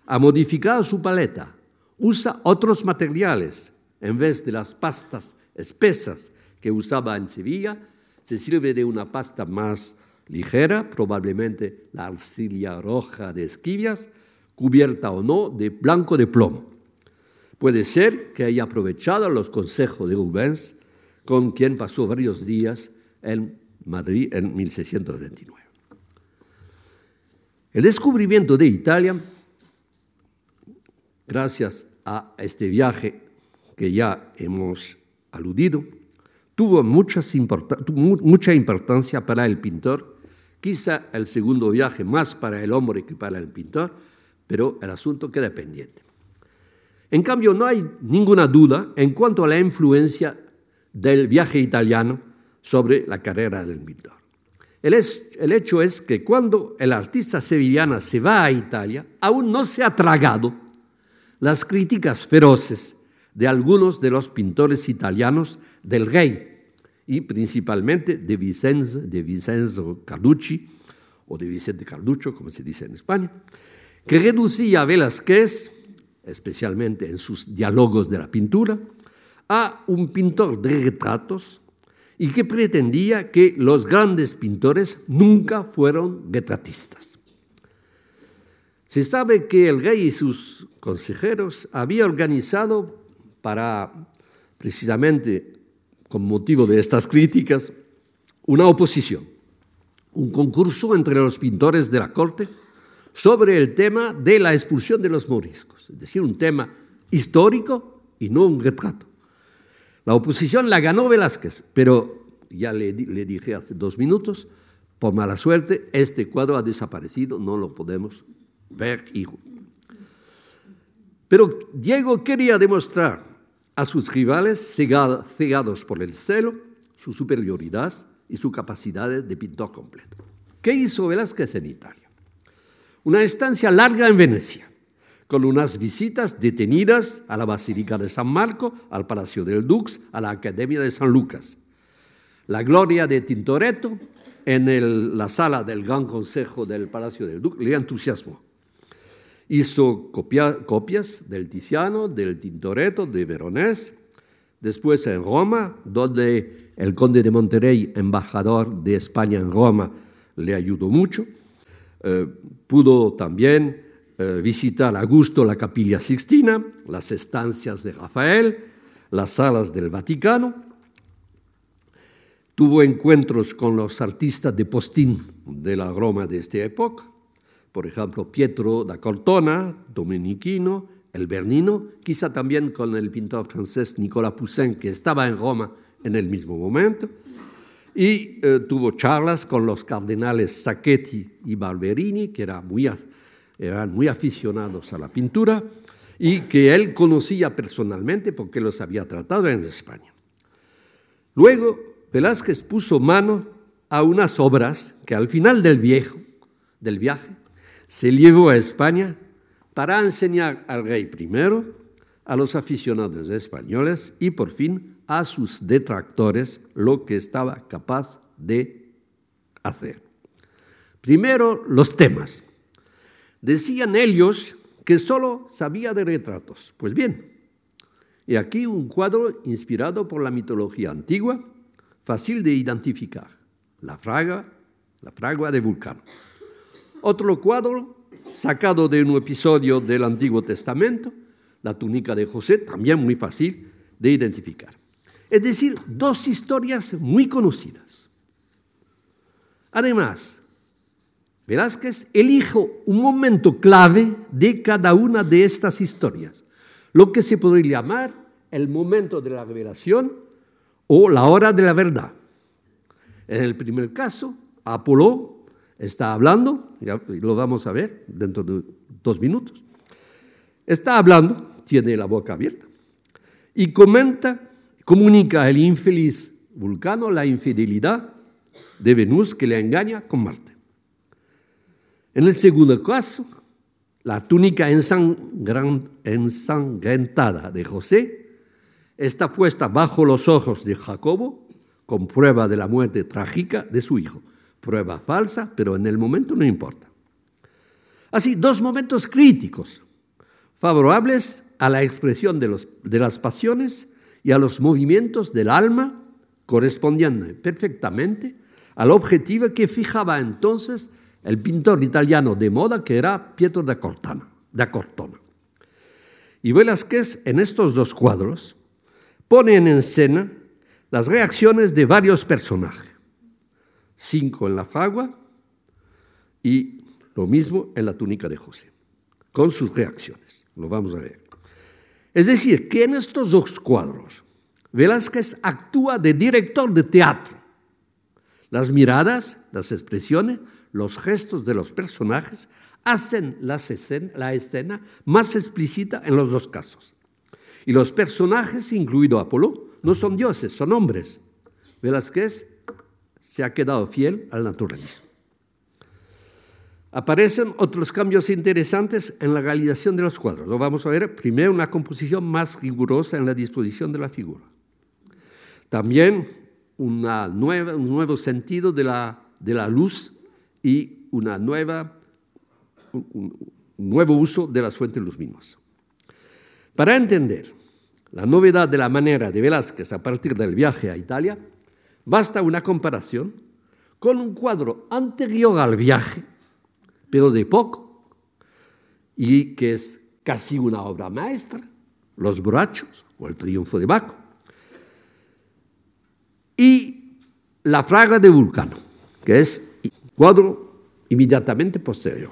Ha modificado su paleta, usa otros materiales. En vez de las pastas espesas que usaba en Sevilla, se sirve de una pasta más ligera, probablemente la arcilla roja de esquivias, cubierta o no de blanco de plomo. Puede ser que haya aprovechado los consejos de Rubens, con quien pasó varios días en Madrid en 1629. El descubrimiento de Italia, gracias a este viaje que ya hemos aludido, tuvo mucha importancia para el pintor, quizá el segundo viaje más para el hombre que para el pintor, pero el asunto queda pendiente. En cambio, no hay ninguna duda en cuanto a la influencia del viaje italiano sobre la carrera del pintor. El, el, hecho es que cuando el artista sevillana se va a Italia, aún no se ha tragado las críticas feroces de algunos de los pintores italianos del rey y principalmente de Vicenzo, de Vincenzo Carducci o de Vicente Carduccio, como se dice en España, que reducía a Velázquez, especialmente en sus diálogos de la pintura, a un pintor de retratos y que pretendía que los grandes pintores nunca fueron retratistas. Se sabe que el rey y sus consejeros habían organizado para precisamente con motivo de estas críticas, una oposición, un concurso entre los pintores de la corte sobre el tema de la expulsión de los moriscos, es decir, un tema histórico y no un retrato. La oposición la ganó Velázquez, pero ya le, le dije hace dos minutos, por mala suerte, este cuadro ha desaparecido, no lo podemos ver. Pero Diego quería demostrar a sus rivales cegados por el celo, su superioridad y su capacidad de pintor completo. ¿Qué hizo Velázquez en Italia? Una estancia larga en Venecia, con unas visitas detenidas a la Basílica de San Marco, al Palacio del Dux, a la Academia de San Lucas. La gloria de Tintoretto en la sala del Gran Consejo del Palacio del Dux le entusiasmó. Hizo copias del Tiziano, del Tintoretto, de Veronés. Después en Roma, donde el conde de Monterrey, embajador de España en Roma, le ayudó mucho. Eh, pudo también eh, visitar a gusto la capilla Sixtina, las estancias de Rafael, las salas del Vaticano. Tuvo encuentros con los artistas de postín de la Roma de esta época por ejemplo, Pietro da Cortona, dominiquino, el Bernino, quizá también con el pintor francés Nicolas Poussin, que estaba en Roma en el mismo momento, y eh, tuvo charlas con los cardenales Sacchetti y Barberini, que eran muy, aficionados a la pintura, y que él conocía personalmente porque los había tratado en España. Luego, Velázquez puso mano a unas obras que al final del viaje se llevó a España para enseñar al rey primero, a los aficionados españoles y por fin a sus detractores lo que estaba capaz de hacer. Primero, los temas. Decían ellos que solo sabía de retratos. Pues bien, y aquí un cuadro inspirado por la mitología antigua, fácil de identificar, la fraga, la fragua de Vulcano. Otro cuadro sacado de un episodio del Antiguo Testamento, la túnica de José, también muy fácil de identificar. Es decir, dos historias muy conocidas. Además, Velázquez elijo un momento clave de cada una de estas historias, lo que se podría llamar el momento de la revelación o la hora de la verdad. En el primer caso, Apolo está hablando, lo vamos a ver dentro de dos minutos, está hablando, tiene la boca abierta, y comenta, comunica al infeliz Vulcano la infidelidad de Venus que le engaña con Marte. En el segundo caso, la túnica ensangrentada de José está puesta bajo los ojos de Jacobo con prueba de la muerte trágica de su hijo. Prueba falsa, pero en el momento no importa. Así, dos momentos críticos, favorables a la expresión de, los, de las pasiones y a los movimientos del alma, correspondiendo perfectamente al objetivo que fijaba entonces el pintor italiano de moda que era Pietro da Cortona. Da Cortona. Y Velázquez en estos dos cuadros pone en escena las reacciones de varios personajes, cinco en la fragua y lo mismo en la túnica de José, con sus reacciones. Lo vamos a ver. Es decir, que en estos dos cuadros Velázquez actúa de director de teatro. Las miradas, las expresiones, los gestos de los personajes hacen la escena, más explícita en los dos casos. Y los personajes, incluido Apolo, no son dioses, son hombres. Velázquez se ha quedado fiel al naturalismo. Aparecen otros cambios interesantes en la realización de los cuadros. Lo vamos a ver. Primero, una composición más rigurosa en la disposición de la figura. También un nuevo sentido de la, luz y una nueva, un, nuevo uso de las fuentes luminosas. Para entender la novedad de la manera de Velázquez a partir del viaje a Italia, basta una comparación con un cuadro anterior al viaje pero de poco, y que es casi una obra maestra, Los Borrachos o El Triunfo de Baco, y La Fraga de Vulcano, que es cuadro inmediatamente posterior.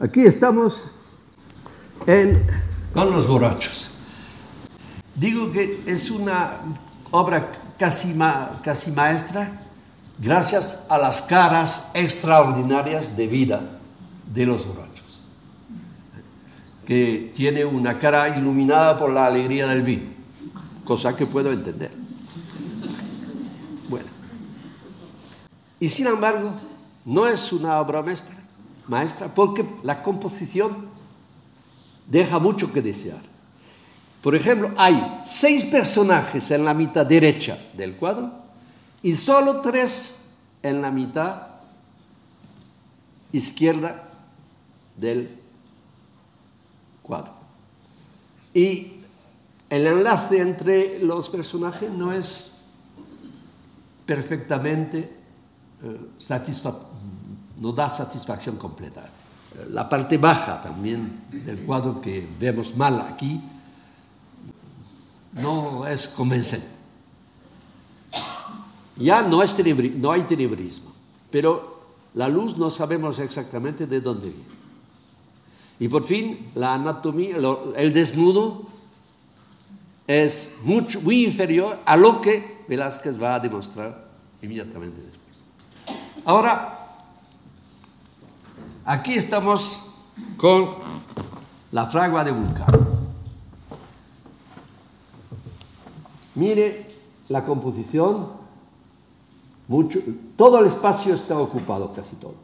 Aquí estamos en, con Los Borrachos. Digo que es una obra casi, maestra gracias a las caras extraordinarias de vida de los borrachos, que tiene una cara iluminada por la alegría del vino, cosa que puedo entender. Bueno, y sin embargo, no es una obra maestra, maestra porque la composición deja mucho que desear. Por ejemplo, hay seis personajes en la mitad derecha del cuadro y solo tres en la mitad izquierda del cuadro. Y el enlace entre los personajes no es perfectamente eh, no da satisfacción completa. La parte baja también del cuadro que vemos mal aquí no es convincente. Ya no, hay tenebrismo, pero la luz no sabemos exactamente de dónde viene. Y por fin, la anatomía, el desnudo es mucho, muy inferior a lo que Velázquez va a demostrar inmediatamente después. Ahora, aquí estamos con la fragua de Vulcano. Mire la composición mucho, todo el espacio está ocupado, casi todo.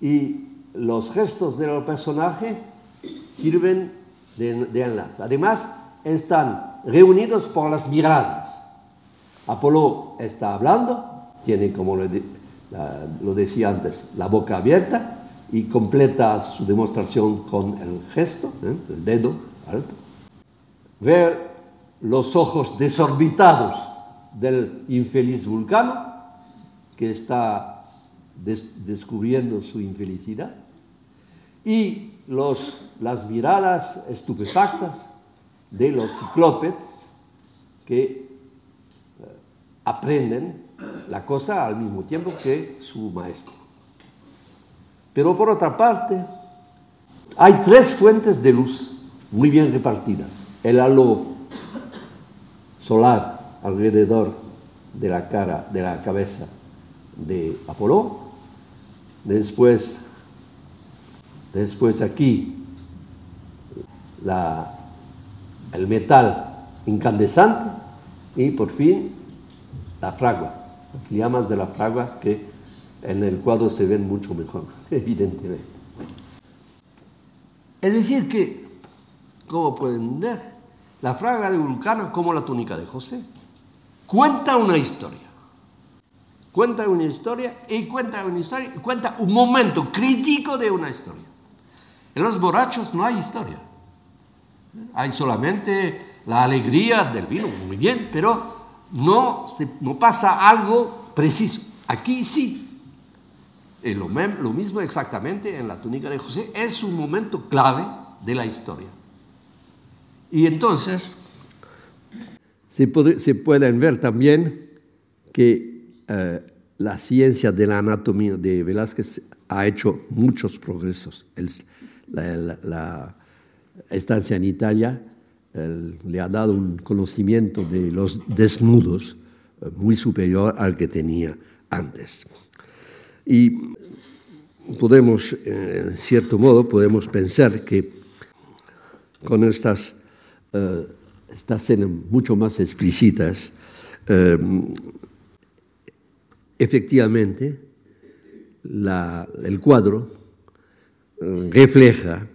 Y los gestos del personaje sirven de, enlace. Además, están reunidos por las miradas. Apolo está hablando, tiene, como lo, decía antes, la boca abierta y completa su demostración con el gesto, ¿eh? el dedo alto. Ver los ojos desorbitados del infeliz Vulcano, que está descubriendo su infelicidad, y los, las miradas estupefactas de los ciclópedes que eh, aprenden la cosa al mismo tiempo que su maestro. Pero por otra parte, hay tres fuentes de luz muy bien repartidas. El halo solar, alrededor de la cara, de la cabeza de Apolo. Después, después aquí, la, el metal incandescente y por fin la fragua, las llamas de las fraguas que en el cuadro se ven mucho mejor, evidentemente. Es decir que, como pueden ver, la fraga de Vulcano, como la túnica de José, cuenta una historia. Cuenta una historia y cuenta una historia y cuenta un momento crítico de una historia. En los borrachos no hay historia. Hay solamente la alegría del vino, muy bien, pero no, no pasa algo preciso. Aquí sí. Lo, lo mismo exactamente en la túnica de José. Es un momento clave de la historia. Y entonces se, se pueden ver también que eh, la ciencia de la anatomía de Velázquez ha hecho muchos progresos. la, estancia en Italia le ha dado un conocimiento de los desnudos eh, muy superior al que tenía antes. Y podemos, eh, en cierto modo, podemos pensar que con estas, uh, estas escenas mucho más explícitas, efectivamente, el cuadro refleja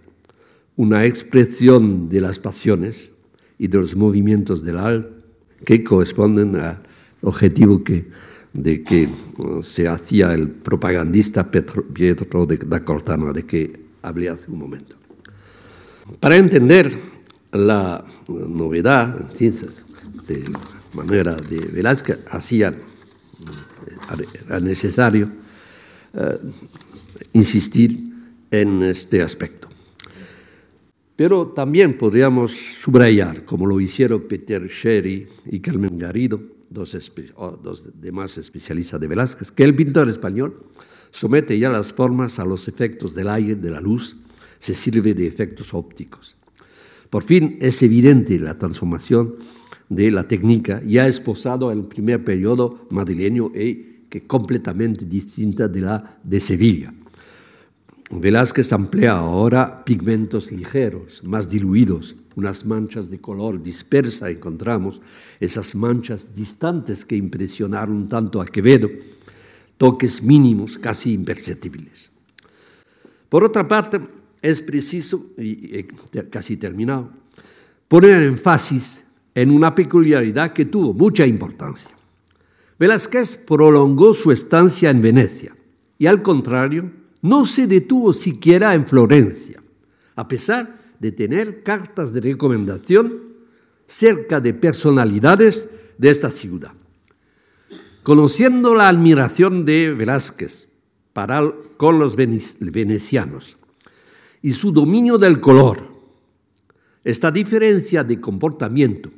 una expresión de las pasiones y de los movimientos del alma que corresponden al objetivo que, de que se hacía el propagandista Pietro de, da Cortana, de que hablé hace un momento. Para entender la novedad de manera de Velázquez, hacía, era necesario uh, insistir en este aspecto. Pero también podríamos subrayar, como lo hicieron Peter Sherry y Carmen Garrido, dos, demás especialistas de Velázquez, que el pintor español somete ya las formas a los efectos del aire, de la luz, se sirve de efectos ópticos. Por fin es evidente la transformación de la técnica ya esposado en el primer periodo madrileño y que completamente distinta de la de Sevilla. Velázquez emplea ahora pigmentos ligeros, más diluidos, unas manchas de color dispersa encontramos, esas manchas distantes que impresionaron tanto a Quevedo, toques mínimos casi imperceptibles. Por otra parte, es preciso, y casi terminado, poner énfasis en una peculiaridad que tuvo mucha importancia. Velázquez prolongó su estancia en Venecia y al contrario, no se detuvo siquiera en Florencia, a pesar de tener cartas de recomendación cerca de personalidades de esta ciudad. Conociendo la admiración de Velázquez para, con los venecianos y su dominio del color, esta diferencia de comportamiento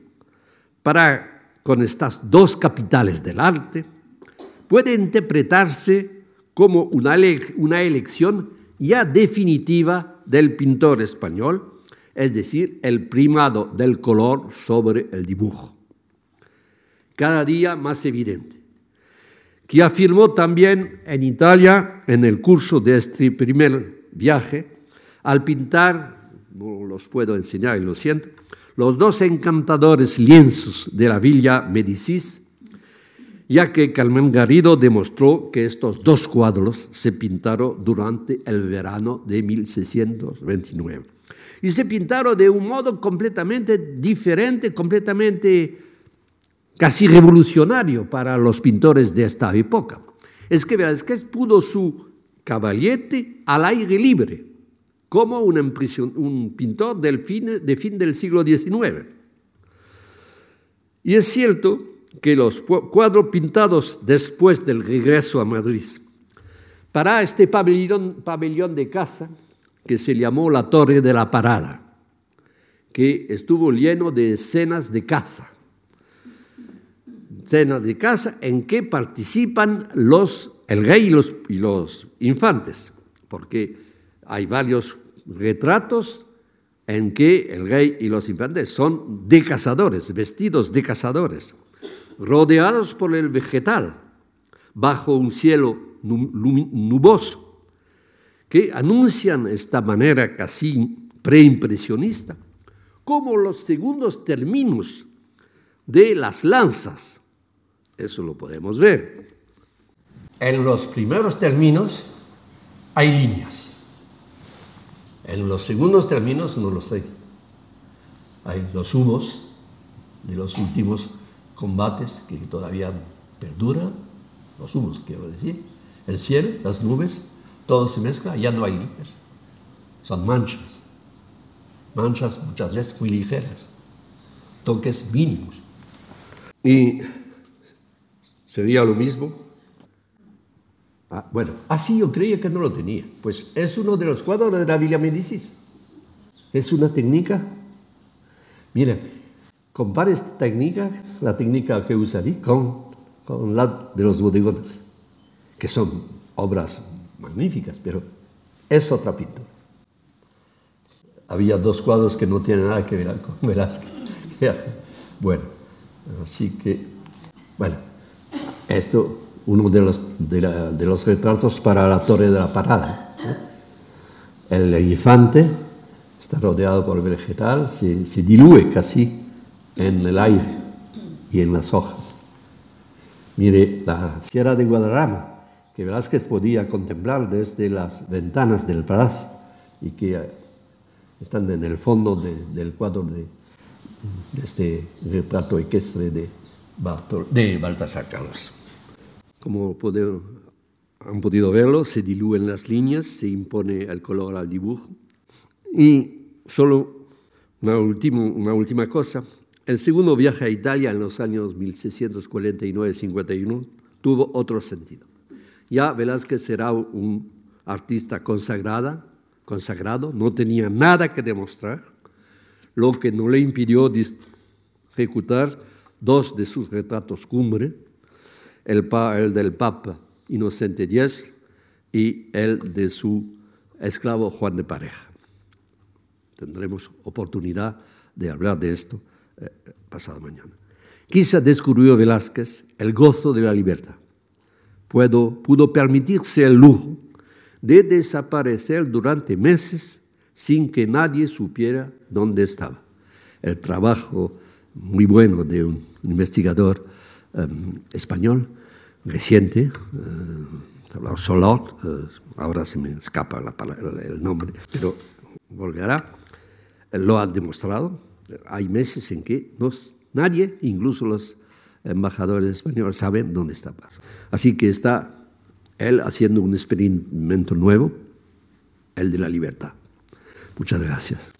para con estas dos capitales del arte puede interpretarse como una, una elección ya definitiva del pintor español, es decir, el primado del color sobre el dibujo. Cada día más evidente, que afirmó también en Italia en el curso de este primer viaje, al pintar, no los puedo enseñar y lo siento, los dos encantadores lienzos de la Villa Medicis, ya que Carmen Garrido demostró que estos dos cuadros se pintaron durante el verano de 1629. Y se pintaron de un modo completamente diferente, completamente casi revolucionario para los pintores de esta época. Es que Velázquez pudo su caballete al aire libre, como un, pintor del fin, de fin del siglo XIX. Y es cierto que los cuadros pintados después del regreso a Madrid para este pabellón, de casa que se llamó la Torre de la Parada, que estuvo lleno de escenas de caza. Escenas de caza en que participan los, el rey y los, y los infantes, porque hay varios retratos en que el rey y los infantes son de cazadores, vestidos de cazadores rodeados por el vegetal, bajo un cielo nuboso, que anuncian esta manera casi preimpresionista como los segundos términos de las lanzas. Eso lo podemos ver. En los primeros términos hay líneas. En los segundos términos no lo sé. Hay los humos de los últimos combates que todavía perduran, los humos quiero decir, el cielo, las nubes, todo se mezcla, ya no hay líneas. Son manchas. Manchas muchas veces muy ligeras, toques mínimos. Y sería lo mismo. Ah, bueno, así yo creía que no lo tenía. Pues es uno de los cuadros de la Villa Medicis. Es una técnica. Mira, compare esta técnica, la técnica que usaría, con, con la de los bodegones, que son obras magníficas, pero es otra pintura. Había dos cuadros que no tienen nada que ver con Velázquez. Bueno, así que, bueno, esto, uno de los, de, los retratos para la Torre de la Parada. El infante está rodeado por vegetal, se, se casi en el aire y en las hojas. Mire, la Sierra de Guadarrama, que Velázquez podía contemplar desde las ventanas del palacio y que están en el fondo del cuadro de, este retrato equestre de, de Baltasar Carlos. Como han podido verlo, se diluyen las líneas, se impone el color al dibujo. Y solo una última, una última cosa, el segundo viaje a Italia en los años 1649-51 tuvo otro sentido. Ya Velázquez será un artista consagrada, consagrado, no tenía nada que demostrar, lo que no le impidió ejecutar dos de sus retratos cumbre, el, el del Papa Inocente X y el de su esclavo Juan de Pareja. Tendremos oportunidad de hablar de esto eh, pasado mañana. Quizá descubrió Velázquez el gozo de la libertad. Pudo permitirse el lujo de desaparecer durante meses sin que nadie supiera dónde estaba. El trabajo muy bueno de un investigador em, español reciente, uh, Solot, eh, ahora se me escapa el nombre, pero volverá, lo ha demostrado. Hay meses en que nadie, incluso los embajadores españoles, saben dónde está Paz. Así que está él haciendo un experimento nuevo, el de la libertad. Muchas gracias.